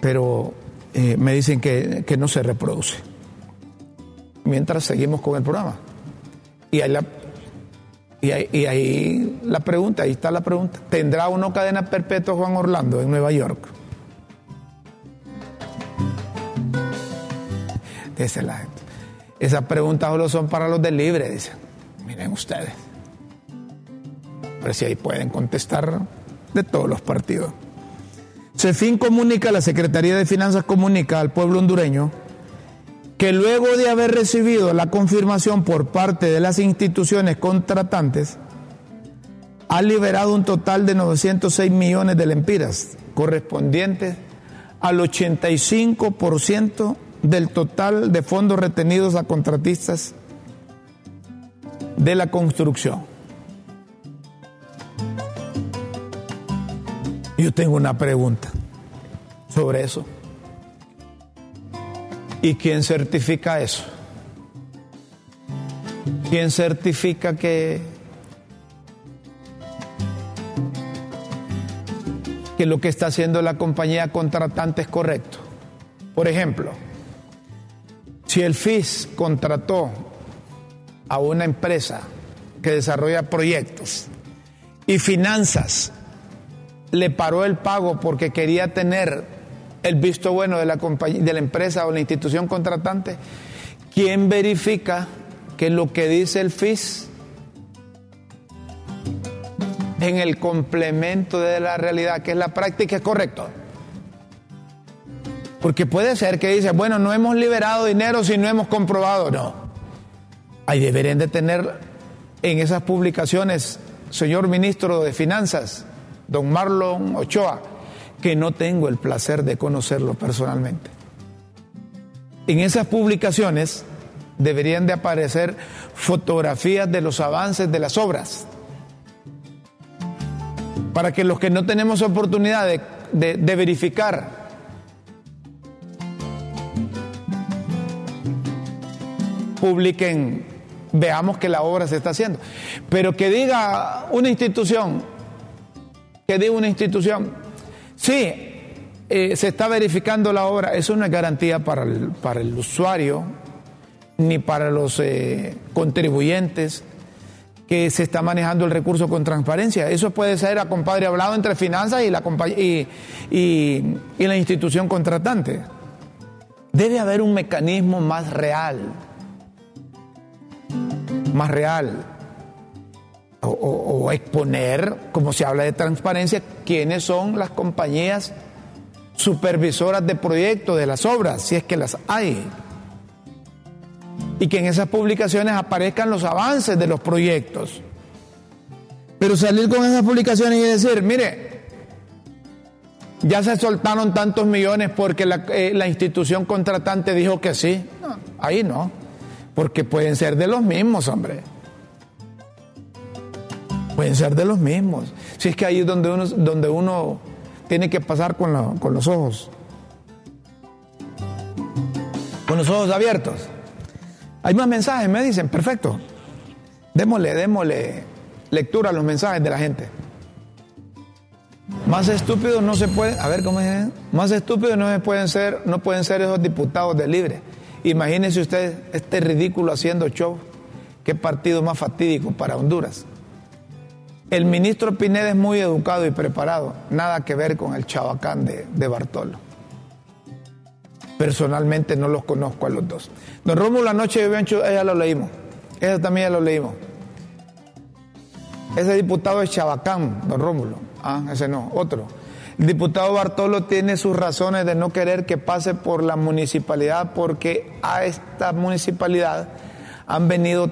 pero eh, me dicen que, que no se reproduce. Mientras seguimos con el programa. Y ahí, la, y, ahí, la pregunta, ahí está la pregunta. ¿Tendrá o no cadena perpetua Juan Orlando en Nueva York? Dice la gente. Esas preguntas solo son para los del libre, dicen. Miren ustedes. Pero si ahí pueden contestar de todos los partidos. CEFIN comunica, la Secretaría de Finanzas comunica al pueblo hondureño que luego de haber recibido la confirmación por parte de las instituciones contratantes, ha liberado un total de 906 millones de lempiras, correspondientes al 85% del total de fondos retenidos a contratistas de la construcción. Yo tengo una pregunta sobre eso. ¿Y quién certifica eso? ¿Quién certifica que, que lo que está haciendo la compañía contratante es correcto? Por ejemplo, si el FIS contrató a una empresa que desarrolla proyectos y finanzas le paró el pago porque quería tener el visto bueno de la, compañía, de la empresa o la institución contratante, ¿quién verifica que lo que dice el FIS en el complemento de la realidad, que es la práctica, es correcto? Porque puede ser que dice, bueno, no hemos liberado dinero si no hemos comprobado. No. Ahí deberían de tener en esas publicaciones, señor ministro de Finanzas, don Marlon Ochoa, que no tengo el placer de conocerlo personalmente. En esas publicaciones deberían de aparecer fotografías de los avances de las obras, para que los que no tenemos oportunidad de, de, de verificar publiquen, veamos que la obra se está haciendo. Pero que diga una institución, que diga una institución, sí, eh, se está verificando la obra, eso no es garantía para el, para el usuario ni para los eh, contribuyentes que se está manejando el recurso con transparencia. Eso puede ser a compadre hablado entre finanzas y la, y, y, y la institución contratante. Debe haber un mecanismo más real más real. O, exponer, como se habla de transparencia, quiénes son las compañías supervisoras de proyectos de las obras, si es que las hay. Y que en esas publicaciones aparezcan los avances de los proyectos. Pero salir con esas publicaciones y decir, mire, ya se soltaron tantos millones porque la, eh, la institución contratante dijo que sí. No, ahí no porque pueden ser de los mismos, hombre. Pueden ser de los mismos. Si es que ahí es donde uno, donde uno tiene que pasar con, con los ojos. Con los ojos abiertos. Hay más mensajes, me dicen, perfecto. Démosle, démosle lectura a los mensajes de la gente. Más estúpidos no se pueden, a ver cómo es, más estúpidos no se pueden ser, no pueden ser esos diputados de libre. Imagínense ustedes este ridículo haciendo show. Qué partido más fatídico para Honduras. El ministro Pineda es muy educado y preparado, nada que ver con el chabacán de, Bartolo. Personalmente no los conozco a los dos. Don Rómulo anoche de Biancho, ya lo leímos. Ese también ya lo leímos. Ese diputado es chabacán, don Rómulo. Ah, ese no, otro. El diputado Bartolo tiene sus razones de no querer que pase por la municipalidad porque a esta municipalidad han venido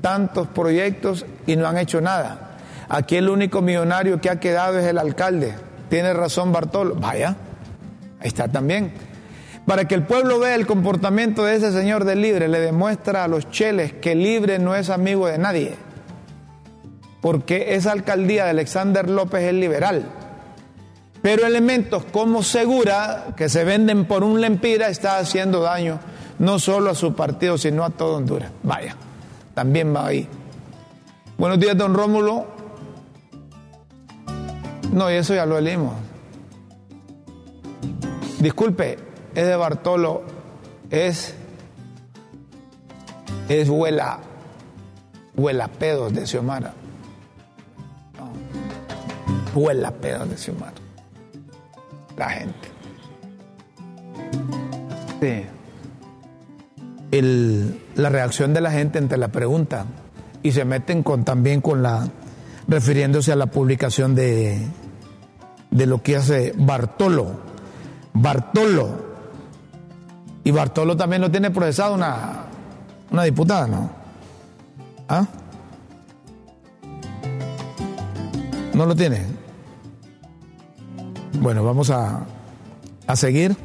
tantos proyectos y no han hecho nada. Aquí el único millonario que ha quedado es el alcalde. Tiene razón Bartolo. Vaya, ahí está también. Para que el pueblo vea el comportamiento de ese señor de Libre, le demuestra a los cheles que Libre no es amigo de nadie. Porque esa alcaldía de Alexander López es liberal. Pero elementos como Segura, que se venden por un lempira, está haciendo daño no solo a su partido, sino a todo Honduras. Vaya, también va ahí. Buenos días, don Rómulo. No, y eso ya lo leímos. Disculpe, es de Bartolo, es. Es huela. Huela pedos de Xiomara. No. Huela pedos de Xiomara. La gente. Sí. El- la reacción de la gente ante la pregunta y se meten con también con la refiriéndose a la publicación de, de lo que hace Bartolo. Bartolo. Y Bartolo también lo tiene procesado una, una diputada, ¿no? ¿Ah? ¿No lo tiene? Bueno, vamos a, a seguir.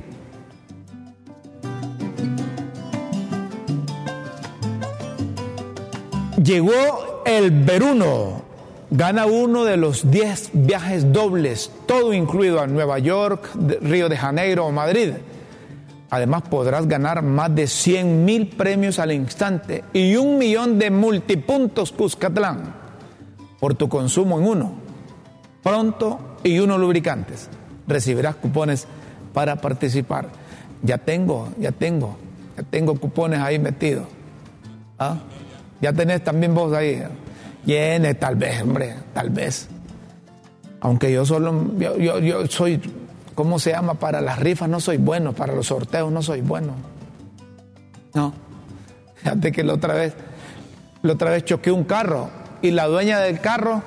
Llegó el Veruno, gana uno de los 10 viajes dobles, todo incluido a Nueva York, Río de Janeiro o Madrid. Además podrás ganar más de 100 mil premios al instante y un millón de multipuntos Cuscatlán por tu consumo en uno. Pronto y uno lubricantes. Recibirás cupones para participar. Ya tengo, ya tengo, ya tengo cupones ahí metidos. ¿Ah? Ya tenés también vos ahí. Llene, tal vez, hombre, tal vez. Aunque yo solo, yo, yo, soy, ¿cómo se llama? Para las rifas no soy bueno, para los sorteos no soy bueno. No. Fíjate que la otra vez, la otra vez choqué un carro y la dueña del carro,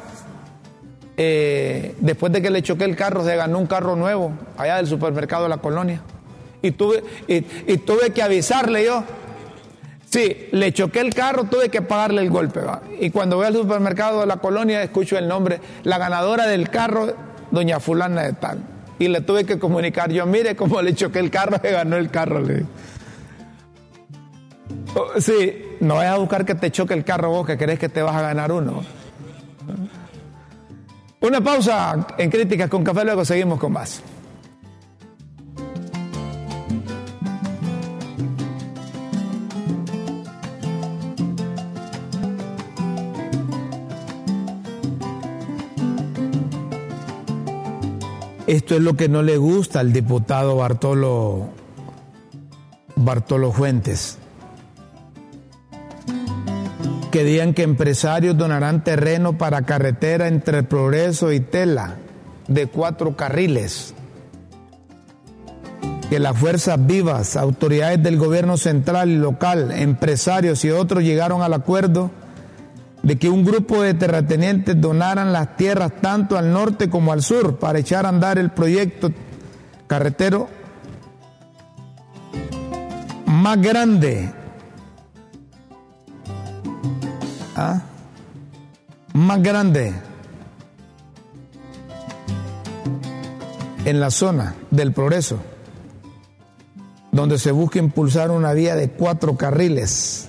eh, después de que le choqué el carro, se ganó un carro nuevo allá del supermercado de la colonia. Y tuve, y tuve que avisarle yo. Sí, le choqué el carro, tuve que pagarle el golpe. ¿va? Y cuando voy al supermercado de la colonia, escucho el nombre, la ganadora del carro, doña fulana de tal. Y le tuve que comunicar yo, mire cómo le choqué el carro, *laughs* se ganó el carro. Le. Oh, Sí, no vayas a buscar que te choque el carro vos, que crees que te vas a ganar uno. Una pausa en críticas con café, luego seguimos con más. Esto es lo que no le gusta al diputado Bartolo, Bartolo Fuentes. Que digan que empresarios donarán terreno para carretera entre Progreso y Tela de cuatro carriles. Que las fuerzas vivas, autoridades del gobierno central y local, empresarios y otros llegaron al acuerdo de que un grupo de terratenientes donaran las tierras tanto al norte como al sur para echar a andar el proyecto carretero más grande, ¿ah? más grande en la zona del progreso, donde se busca impulsar una vía de cuatro carriles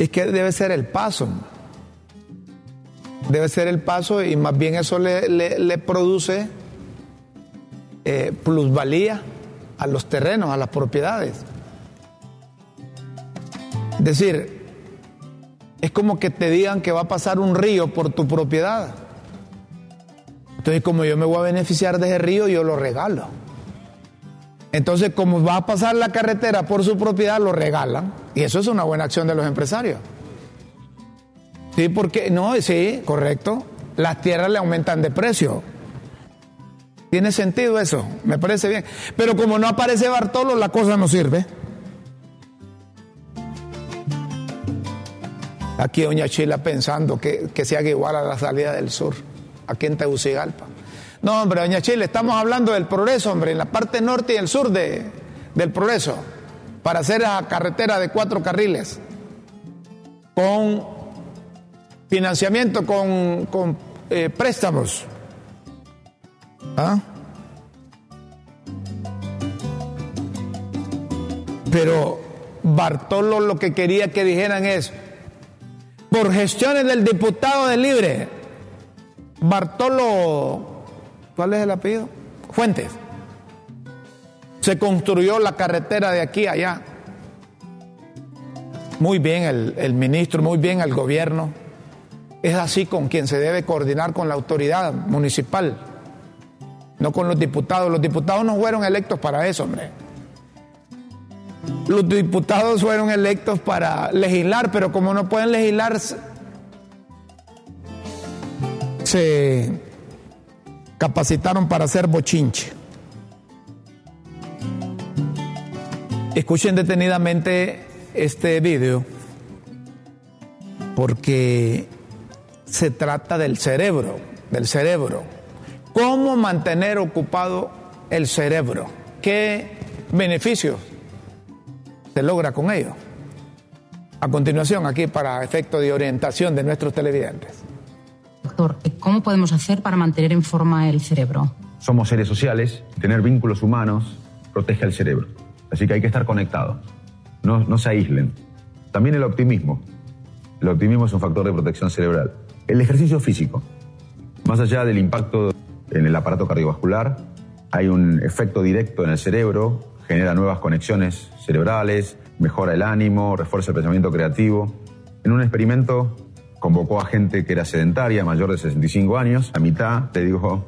es que debe ser el paso. Debe ser el paso y más bien eso le, produce eh, plusvalía a los terrenos, a las propiedades. Es decir, es como que te digan que va a pasar un río por tu propiedad. Entonces, como yo me voy a beneficiar de ese río, yo lo regalo. Entonces, como va a pasar la carretera por su propiedad, lo regalan. Y eso es una buena acción de los empresarios. Sí, porque, no, sí, correcto. Las tierras le aumentan de precio. Tiene sentido eso, me parece bien. Pero como no aparece Bartolo, la cosa no sirve. Aquí doña Chila pensando que, que se haga igual a la salida del sur, aquí en Tegucigalpa. No, hombre, doña Chile, estamos hablando del progreso, hombre, en la parte norte y el sur de, del progreso, para hacer la carretera de cuatro carriles, con financiamiento, con, con, eh, préstamos. ¿Ah? Pero Bartolo lo que quería que dijeran es, por gestiones del diputado de Libre, Bartolo, ¿cuál es el apellido? Fuentes. Se construyó la carretera de aquí a allá. muy bien el, el ministro, muy bien el gobierno. Es así con quien se debe coordinar con la autoridad municipal, no con los diputados. Los diputados no fueron electos para eso, hombre. Los diputados fueron electos para legislar, pero como no pueden legislar, se capacitaron para hacer bochinche. Escuchen detenidamente este video porque se trata del cerebro, del cerebro. ¿Cómo mantener ocupado el cerebro? ¿Qué beneficios se logra con ello? A continuación, aquí para efecto de orientación de nuestros televidentes. Doctor, ¿cómo podemos hacer para mantener en forma el cerebro? Somos seres sociales, tener vínculos humanos protege al cerebro. Así que hay que estar conectados. No, se aíslen. También el optimismo. El optimismo es un factor de protección cerebral. El ejercicio físico. Más allá del impacto en el aparato cardiovascular, hay un efecto directo en el cerebro, genera nuevas conexiones cerebrales, mejora el ánimo, refuerza el pensamiento creativo. En un experimento convocó a gente que era sedentaria, mayor de 65 años, a mitad le dijo,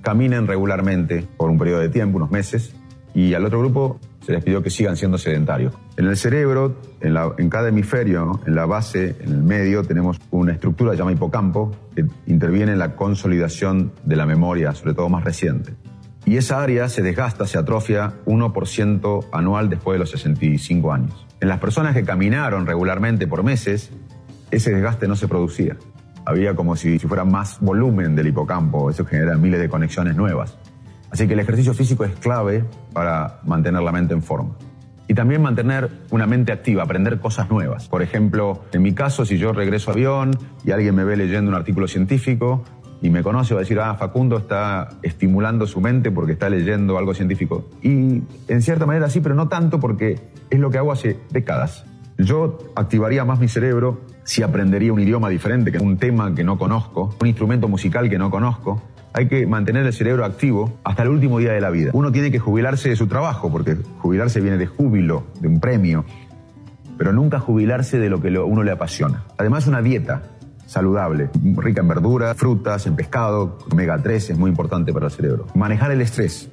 caminen regularmente por un periodo de tiempo, unos meses, y al otro grupo se les pidió que sigan siendo sedentarios. En el cerebro, en, cada hemisferio, en la base, en el medio, tenemos una estructura que se llama hipocampo, que interviene en la consolidación de la memoria, sobre todo más reciente. Y esa área se desgasta, se atrofia 1% anual después de los 65 años. En las personas que caminaron regularmente por meses, ese desgaste no se producía. Había como si, si fuera más volumen del hipocampo, eso genera miles de conexiones nuevas. Así que el ejercicio físico es clave para mantener la mente en forma. Y también mantener una mente activa, aprender cosas nuevas. Por ejemplo, en mi caso, si yo regreso a avión y alguien me ve leyendo un artículo científico y me conoce, va a decir, ah, Facundo está estimulando su mente porque está leyendo algo científico. Y en cierta manera sí, pero no tanto porque es lo que hago hace décadas. Yo activaría más mi cerebro si aprendería un idioma diferente, un tema que no conozco, un instrumento musical que no conozco. Hay que mantener el cerebro activo hasta el último día de la vida. Uno tiene que jubilarse de su trabajo, porque jubilarse viene de júbilo, de un premio, pero nunca jubilarse de lo que uno le apasiona. Además, una dieta saludable, rica en verduras, frutas, en pescado, omega 3 es muy importante para el cerebro. Manejar el estrés.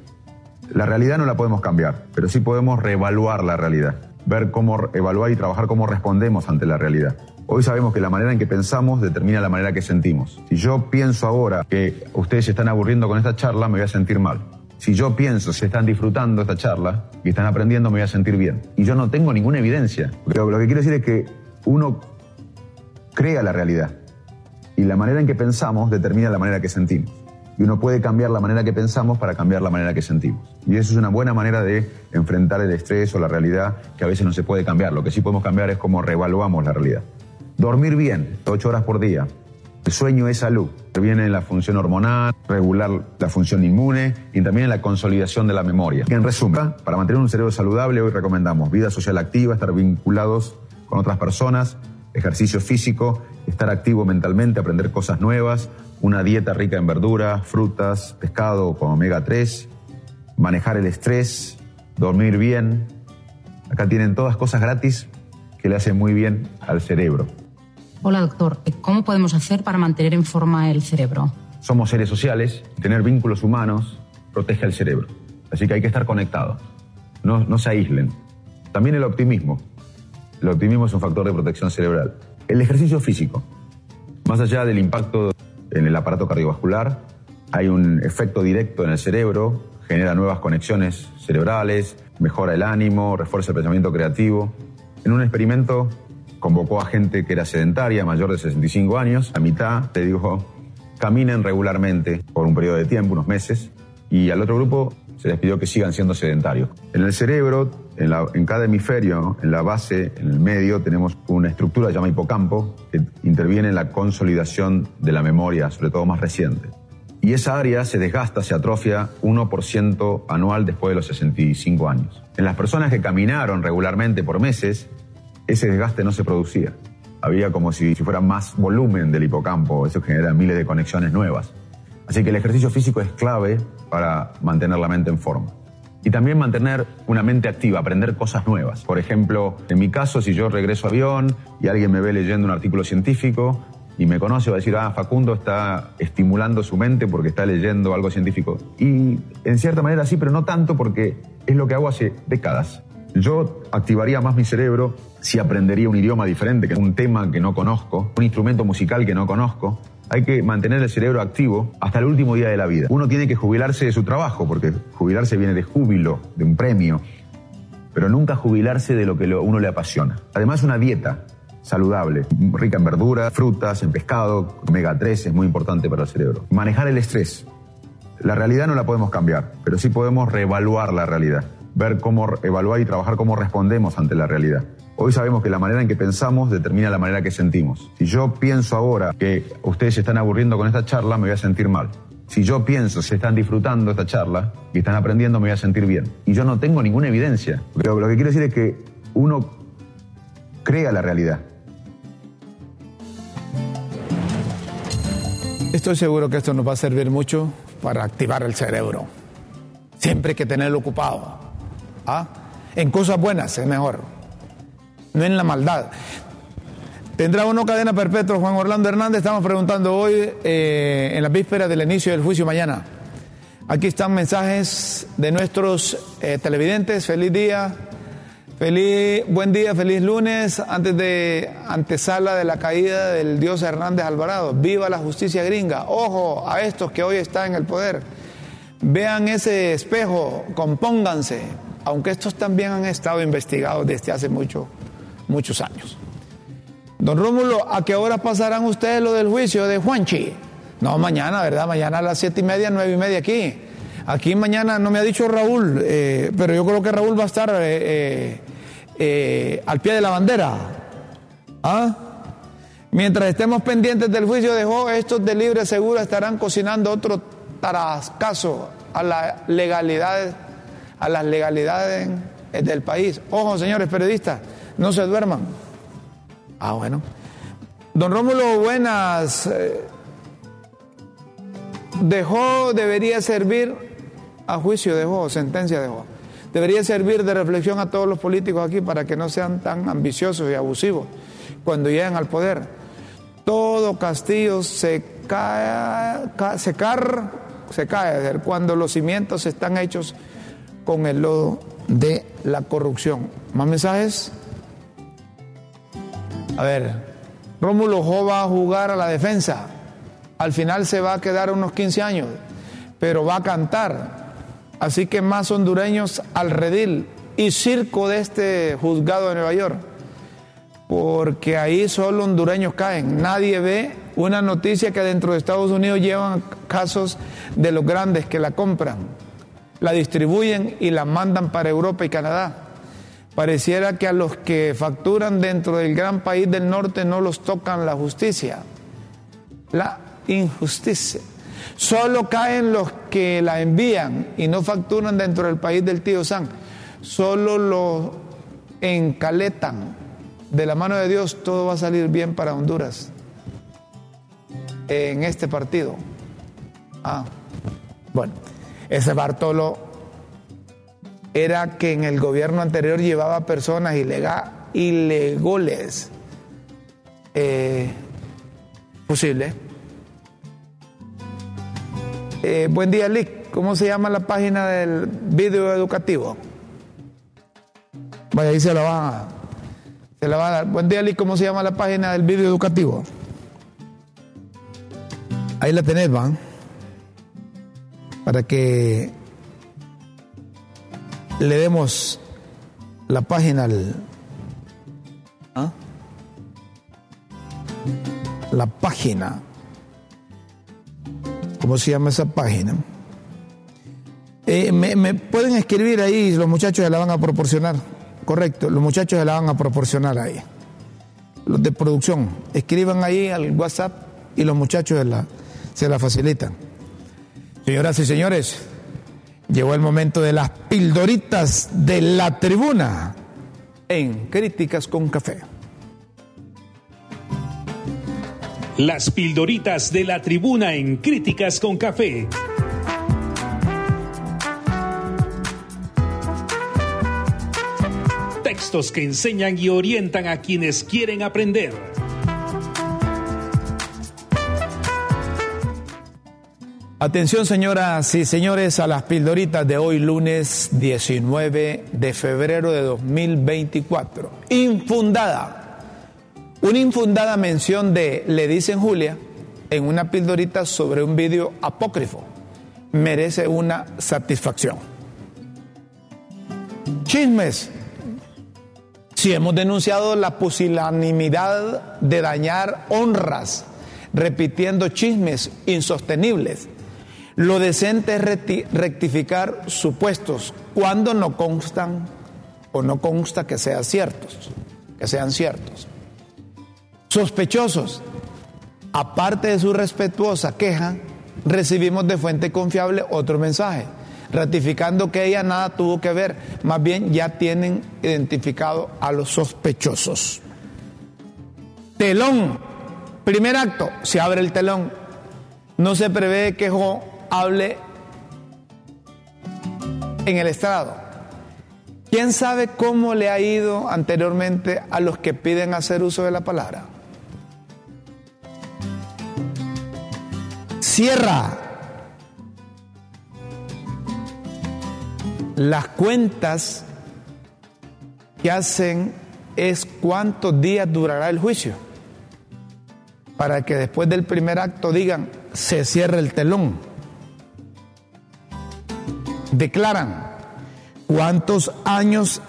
La realidad no la podemos cambiar, pero sí podemos reevaluar la realidad, ver cómo evaluar y trabajar cómo respondemos ante la realidad. Hoy sabemos que la manera en que pensamos determina la manera que sentimos. Si yo pienso ahora que ustedes se están aburriendo con esta charla, me voy a sentir mal. Si yo pienso se están disfrutando esta charla y están aprendiendo, me voy a sentir bien. Y yo no tengo ninguna evidencia. Lo que quiero decir es que uno crea la realidad. Y la manera en que pensamos determina la manera que sentimos. Y uno puede cambiar la manera que pensamos para cambiar la manera que sentimos. Y eso es una buena manera de enfrentar el estrés o la realidad que a veces no se puede cambiar. Lo que sí podemos cambiar es cómo reevaluamos la realidad. Dormir bien, ocho horas por día. El sueño es salud. Viene en la función hormonal, regular la función inmune y también la consolidación de la memoria. En resumen, para mantener un cerebro saludable, hoy recomendamos vida social activa, estar vinculados con otras personas, ejercicio físico, estar activo mentalmente, aprender cosas nuevas, una dieta rica en verduras, frutas, pescado con omega 3, manejar el estrés, dormir bien. Acá tienen todas cosas gratis que le hacen muy bien al cerebro. Hola, doctor. ¿Cómo podemos hacer para mantener en forma el cerebro? Somos seres sociales, tener vínculos humanos protege al cerebro. Así que hay que estar conectados. No, no se aíslen. También el optimismo. El optimismo es un factor de protección cerebral. El ejercicio físico. Más allá del impacto en el aparato cardiovascular, hay un efecto directo en el cerebro, genera nuevas conexiones cerebrales, mejora el ánimo, refuerza el pensamiento creativo. En un experimento convocó a gente que era sedentaria, mayor de 65 años, a mitad le dijo, caminen regularmente por un periodo de tiempo, unos meses, y al otro grupo se les pidió que sigan siendo sedentarios. En el cerebro, en, la- en cada hemisferio, en la base, en el medio, tenemos una estructura que se llama hipocampo, que interviene en la consolidación de la memoria, sobre todo más reciente. Y esa área se desgasta, se atrofia 1% anual después de los 65 años. En las personas que caminaron regularmente por meses, ese desgaste no se producía. Había como si, si fuera más volumen del hipocampo, eso genera miles de conexiones nuevas. Así que el ejercicio físico es clave para mantener la mente en forma. Y también mantener una mente activa, aprender cosas nuevas. Por ejemplo, en mi caso, si yo regreso a avión y alguien me ve leyendo un artículo científico y me conoce, va a decir, ah, Facundo está estimulando su mente porque está leyendo algo científico. Y en cierta manera sí, pero no tanto porque es lo que hago hace décadas. Yo activaría más mi cerebro si aprendería un idioma diferente, que un tema que no conozco, un instrumento musical que no conozco. Hay que mantener el cerebro activo hasta el último día de la vida. Uno tiene que jubilarse de su trabajo, porque jubilarse viene de júbilo, de un premio, pero nunca jubilarse de lo que uno le apasiona. Además, una dieta saludable, rica en verduras, frutas, en pescado, omega 3 es muy importante para el cerebro. Manejar el estrés. La realidad no la podemos cambiar, pero sí podemos reevaluar la realidad, ver cómo evaluar y trabajar cómo respondemos ante la realidad. Hoy sabemos que la manera en que pensamos determina la manera que sentimos. Si yo pienso ahora que ustedes se están aburriendo con esta charla, me voy a sentir mal. Si yo pienso se están disfrutando esta charla y están aprendiendo, me voy a sentir bien. Y yo no tengo ninguna evidencia. Pero lo que quiero decir es que uno crea la realidad. Estoy seguro que esto nos va a servir mucho para activar el cerebro. Siempre hay que tenerlo ocupado. ¿Ah? En cosas buenas es mejor, no en la maldad. ¿Tendrá o no cadena perpetua Juan Orlando Hernández? Estamos preguntando hoy eh, en la víspera del inicio del juicio mañana. Aquí están mensajes de nuestros eh, televidentes. Feliz día. Feliz, buen día, feliz lunes, antes de antesala de la caída del dios Hernández Alvarado. Viva la justicia gringa. Ojo a estos que hoy están en el poder. Vean ese espejo, compónganse, aunque estos también han estado investigados desde hace mucho, muchos años. Don Rómulo, ¿a qué hora pasarán ustedes lo del juicio de Juanchi? No, mañana, ¿verdad? Mañana a las siete y media, nueve y media aquí. Aquí mañana, no me ha dicho Raúl, eh, pero yo creo que Raúl va a estar eh, eh, al pie de la bandera. ¿Ah? Mientras estemos pendientes del juicio de Job, estos de libre seguro estarán cocinando otro tarascazo a la legalidad, a las legalidades del país. Ojo, señores periodistas, no se duerman. Ah, bueno. Don Rómulo, buenas. Eh, Dejó, debería servir a juicio, dejó, sentencia dejó. Debería servir de reflexión a todos los políticos aquí para que no sean tan ambiciosos y abusivos cuando lleguen al poder. Todo castillo se cae, ca- se car, se cae cuando los cimientos están hechos con el lodo de la corrupción. ¿Más mensajes? A ver, Rómulo Jo va a jugar a la defensa. Al final se va a quedar unos 15 años, pero va a cantar. Así que más hondureños al redil y circo de este juzgado de Nueva York. Porque ahí solo hondureños caen. Nadie ve una noticia que dentro de Estados Unidos llevan casos de los grandes que la compran, la distribuyen y la mandan para Europa y Canadá. Pareciera que a los que facturan dentro del gran país del norte no los tocan la justicia. La injusticia. Solo caen los que la envían y no facturan dentro del país del tío San. Solo lo encaletan. De la mano de Dios todo va a salir bien para Honduras. En este partido. Ah, bueno, ese Bartolo era que en el gobierno anterior llevaba personas ilega- ilegales. Eh, posible. Eh, buen día, Lick. ¿Cómo se llama la página del video educativo? Vaya, ahí se la va a, se la a dar. Buen día, Lick. ¿Cómo se llama la página del video educativo? Ahí la tenés, van. Para que le demos la página al. ¿Ah? La página. ¿Cómo se llama esa página? Eh, me, me pueden escribir ahí, los muchachos se la van a proporcionar. Correcto, los muchachos se la van a proporcionar ahí. Los de producción, escriban ahí al WhatsApp y los muchachos se la, se la facilitan. Señoras y señores, Llegó el momento de las pildoritas de la tribuna en Críticas con Café. Las pildoritas de la tribuna en Críticas con Café. Textos que enseñan y orientan a quienes quieren aprender. Atención señoras y señores a las pildoritas de hoy lunes 19 de febrero de 2024. Infundada. Una infundada mención de Le dicen Julia en una pildorita sobre un vídeo apócrifo merece una satisfacción. Chismes. Si hemos denunciado la pusilanimidad de dañar honras repitiendo chismes insostenibles, lo decente es rectificar supuestos cuando no constan o no consta que sean ciertos, que sean ciertos. Sospechosos, aparte de su respetuosa queja, recibimos de fuente confiable otro mensaje, ratificando que ella nada tuvo que ver, más bien ya tienen identificado a los sospechosos. Telón, primer acto, se abre el telón, no se prevé que Jo hable en el estrado. ¿Quién sabe cómo le ha ido anteriormente a los que piden hacer uso de la palabra? Cierra. Las cuentas que hacen es cuántos días durará el juicio. Para que después del primer acto digan, se cierra el telón. Declaran cuántos años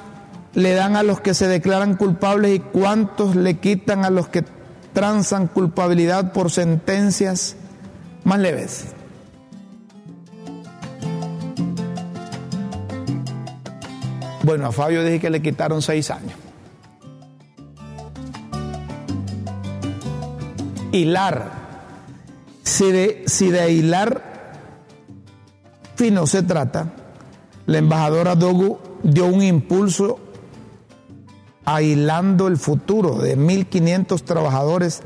le dan a los que se declaran culpables y cuántos le quitan a los que transan culpabilidad por sentencias más leves. Bueno, a Fabio dije que le quitaron seis años. Hilar. Si de, si de hilar fino se trata, la embajadora Dogu dio un impulso a hilando el futuro de 1.500 trabajadores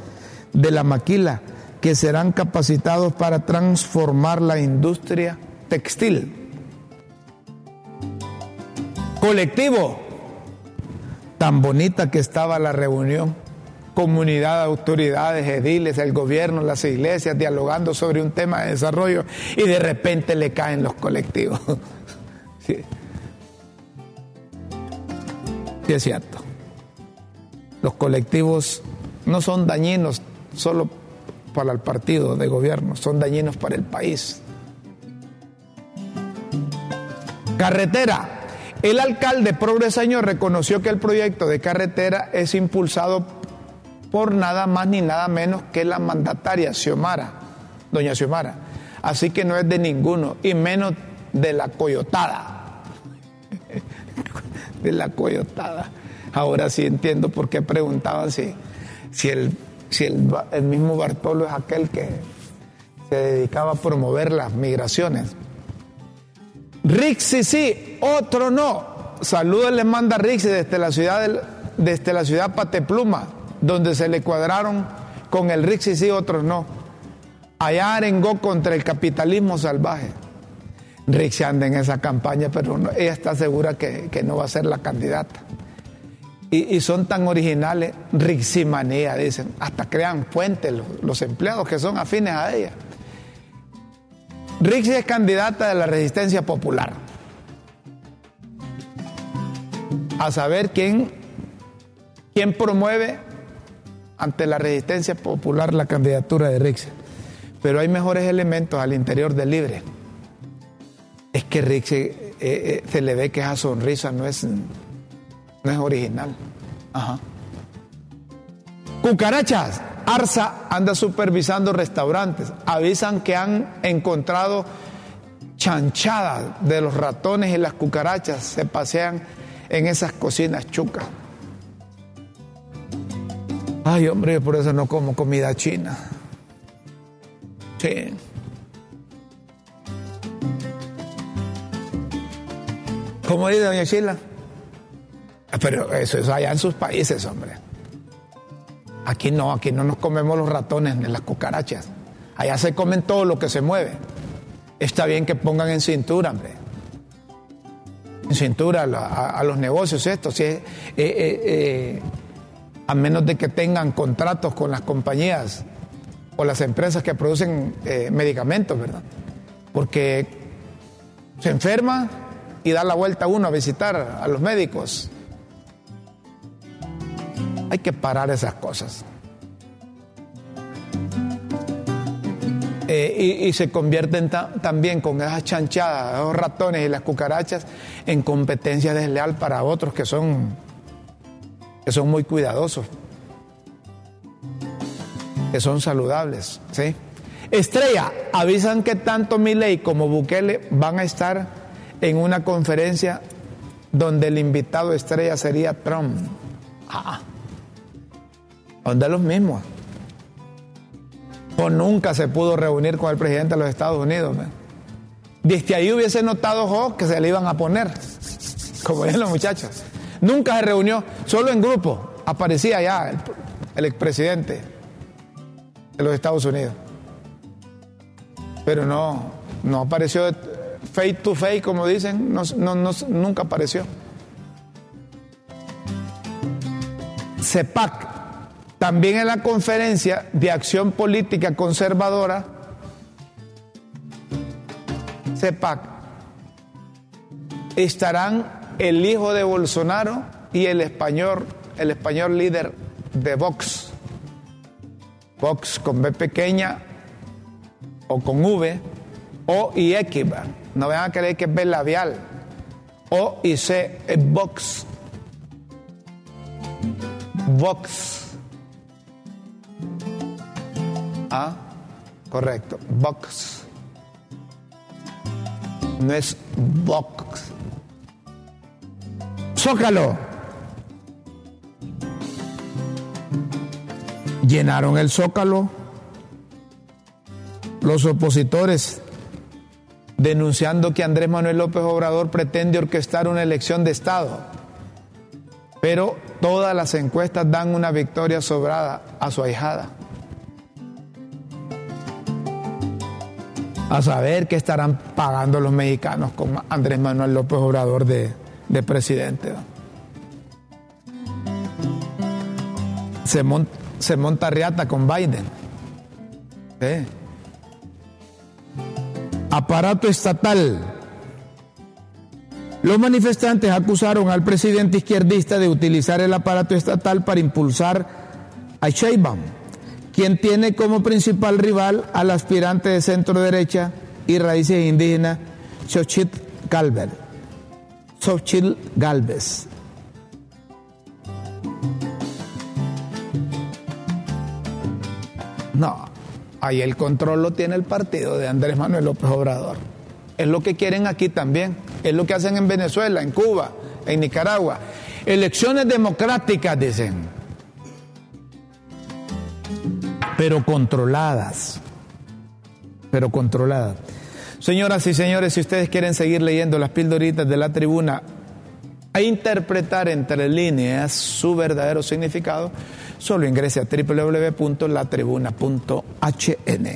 de la maquila que serán capacitados para transformar la industria textil. Colectivo, tan bonita que estaba la reunión, comunidad, autoridades, ediles, el gobierno, las iglesias, dialogando sobre un tema de desarrollo y de repente le caen los colectivos. *laughs* Sí, es cierto. Los colectivos no son dañinos solo para el partido de gobierno, son dañinos para el país. Carretera. El alcalde progreseño reconoció que el proyecto de carretera es impulsado por nada más ni nada menos que la mandataria Xiomara, doña Xiomara. Así que no es de ninguno, y menos de la coyotada. De la coyotada. Ahora sí entiendo por qué preguntaban si, si, el, si el, mismo Bartolo es aquel que se dedicaba a promover las migraciones. Rixi sí, otro no. Saludos les manda Rixi desde la ciudad del- desde la ciudad Patepluma, donde se le cuadraron con el Rixi sí, otros no. Allá arengó contra el capitalismo salvaje. Rixi anda en esa campaña, pero ella está segura que, que no va a ser la candidata. Y, y son tan originales, Riximanía, dicen, hasta crean fuentes los, los empleados que son afines a ella. Rixi es candidata de la resistencia popular. A saber quién, quién promueve ante la resistencia popular la candidatura de Rixi. Pero hay mejores elementos al interior del Libre. Es que Rixi eh, eh, se le ve que esa sonrisa no es, no es original. Ajá. Cucarachas. Arsa anda supervisando restaurantes. Avisan que han encontrado chanchadas de los ratones y las cucarachas. Se pasean en esas cocinas chucas. Ay, hombre, por eso no como comida china. Sí. ¿Cómo dice doña Sheila? Ah, Pero eso es allá en sus países, hombre. Aquí no, aquí no nos comemos los ratones ni las cucarachas. Allá se comen todo lo que se mueve. Está bien que pongan en cintura, hombre. en cintura a, los negocios estos, si eh, eh, eh, a menos de que tengan contratos con las compañías o las empresas que producen medicamentos, ¿verdad? Porque se enferma y da la vuelta uno a visitar a los médicos. Hay que parar esas cosas. Eh, y, se convierten ta- también con esas chanchadas, esos ratones y las cucarachas en competencia desleal para otros que son, que son muy cuidadosos, que son saludables. ¿sí? Estrella, avisan que tanto Milei como Bukele van a estar en una conferencia donde el invitado estrella sería Trump. Ah, donde los mismos. O nunca se pudo reunir con el presidente de los Estados Unidos. Desde ahí hubiese notado jo, que se le iban a poner, como dicen los muchachos. Nunca se reunió, solo en grupo. Aparecía ya el, el expresidente de los Estados Unidos. Pero no, no apareció face to face, como dicen, no, no- no- nunca apareció. CEPAC, también en la conferencia de acción política conservadora, CEPAC, estarán el hijo de Bolsonaro y el español, el español líder de Vox. Vox con B pequeña o con V, O y. No vayan a creer que es B labial. O y C es Vox. Vox. Ah, correcto. Vox. No es Vox. Zócalo. Llenaron el Zócalo los opositores denunciando que Andrés Manuel López Obrador pretende orquestar una elección de Estado. Pero todas las encuestas dan una victoria sobrada a su ahijada. A saber qué estarán pagando los mexicanos con Andrés Manuel López Obrador de, de presidente. Se, mon- se monta riata con Biden. ¿Eh? Aparato estatal. Los manifestantes acusaron al presidente izquierdista de utilizar el aparato estatal para impulsar a Sheinbaum, quien tiene como principal rival al aspirante de centro derecha y raíces indígenas Xochitl Galvez. Xochitl Galvez. No, ahí el control lo tiene el partido de Andrés Manuel López Obrador. Es lo que quieren aquí también. Es lo que hacen en Venezuela, en Cuba, en Nicaragua. Elecciones democráticas, dicen. Pero controladas. Pero controladas. Señoras y señores, si ustedes quieren seguir leyendo las pildoritas de la tribuna e interpretar entre líneas su verdadero significado, solo ingrese a www.latribuna.hn.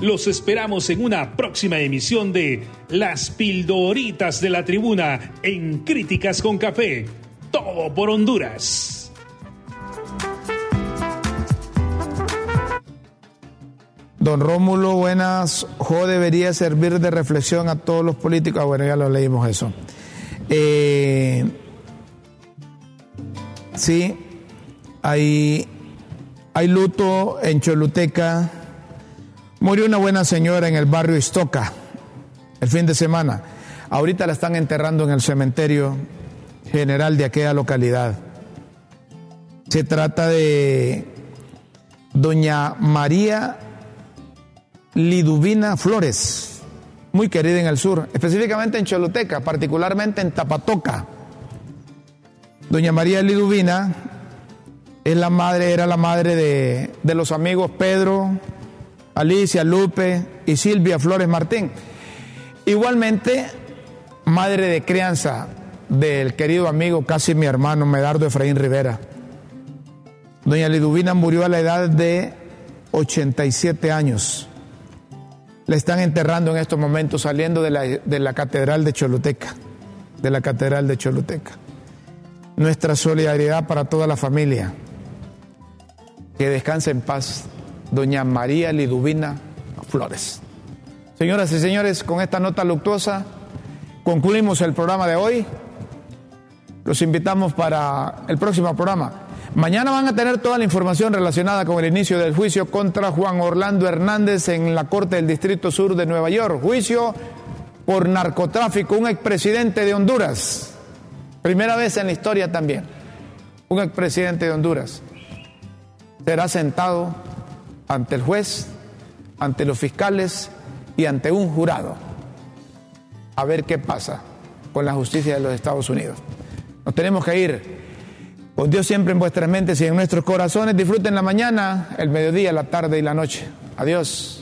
Los esperamos en una próxima emisión de Las Pildoritas de la Tribuna en Críticas con Café. Todo por Honduras. Don Rómulo, buenas. Jo debería servir de reflexión a todos los políticos. Ah, bueno, ya lo leímos eso. Eh, sí, hay, hay luto en Choluteca. Murió una buena señora en el barrio Istoca el fin de semana. Ahorita la están enterrando en el cementerio general de aquella localidad. Se trata de doña María Liduvina Flores, muy querida en el sur, específicamente en Choluteca, particularmente en Tapatoca. Doña María Liduvina es la madre, era la madre de, de los amigos Pedro, Alicia, Lupe y Silvia Flores Martín. Igualmente, madre de crianza del querido amigo, casi mi hermano, Medardo Efraín Rivera. Doña Liduvina murió a la edad de 87 años. le están enterrando en estos momentos saliendo de la, de la Catedral de Choluteca, de la Catedral de Choluteca. Nuestra solidaridad para toda la familia. Que descanse en paz, doña María Liduvina Flores. Señoras y señores, con esta nota luctuosa concluimos el programa de hoy. Los invitamos para el próximo programa. Mañana van a tener toda la información relacionada con el inicio del juicio contra Juan Orlando Hernández en la Corte del Distrito Sur de Nueva York. Juicio por narcotráfico, un expresidente de Honduras. Primera vez en la historia también. Un expresidente de Honduras será sentado ante el juez, ante los fiscales y ante un jurado a ver qué pasa con la justicia de los Estados Unidos. Nos tenemos que ir. Con Dios siempre en vuestras mentes y en nuestros corazones. Disfruten la mañana, el mediodía, la tarde y la noche. Adiós.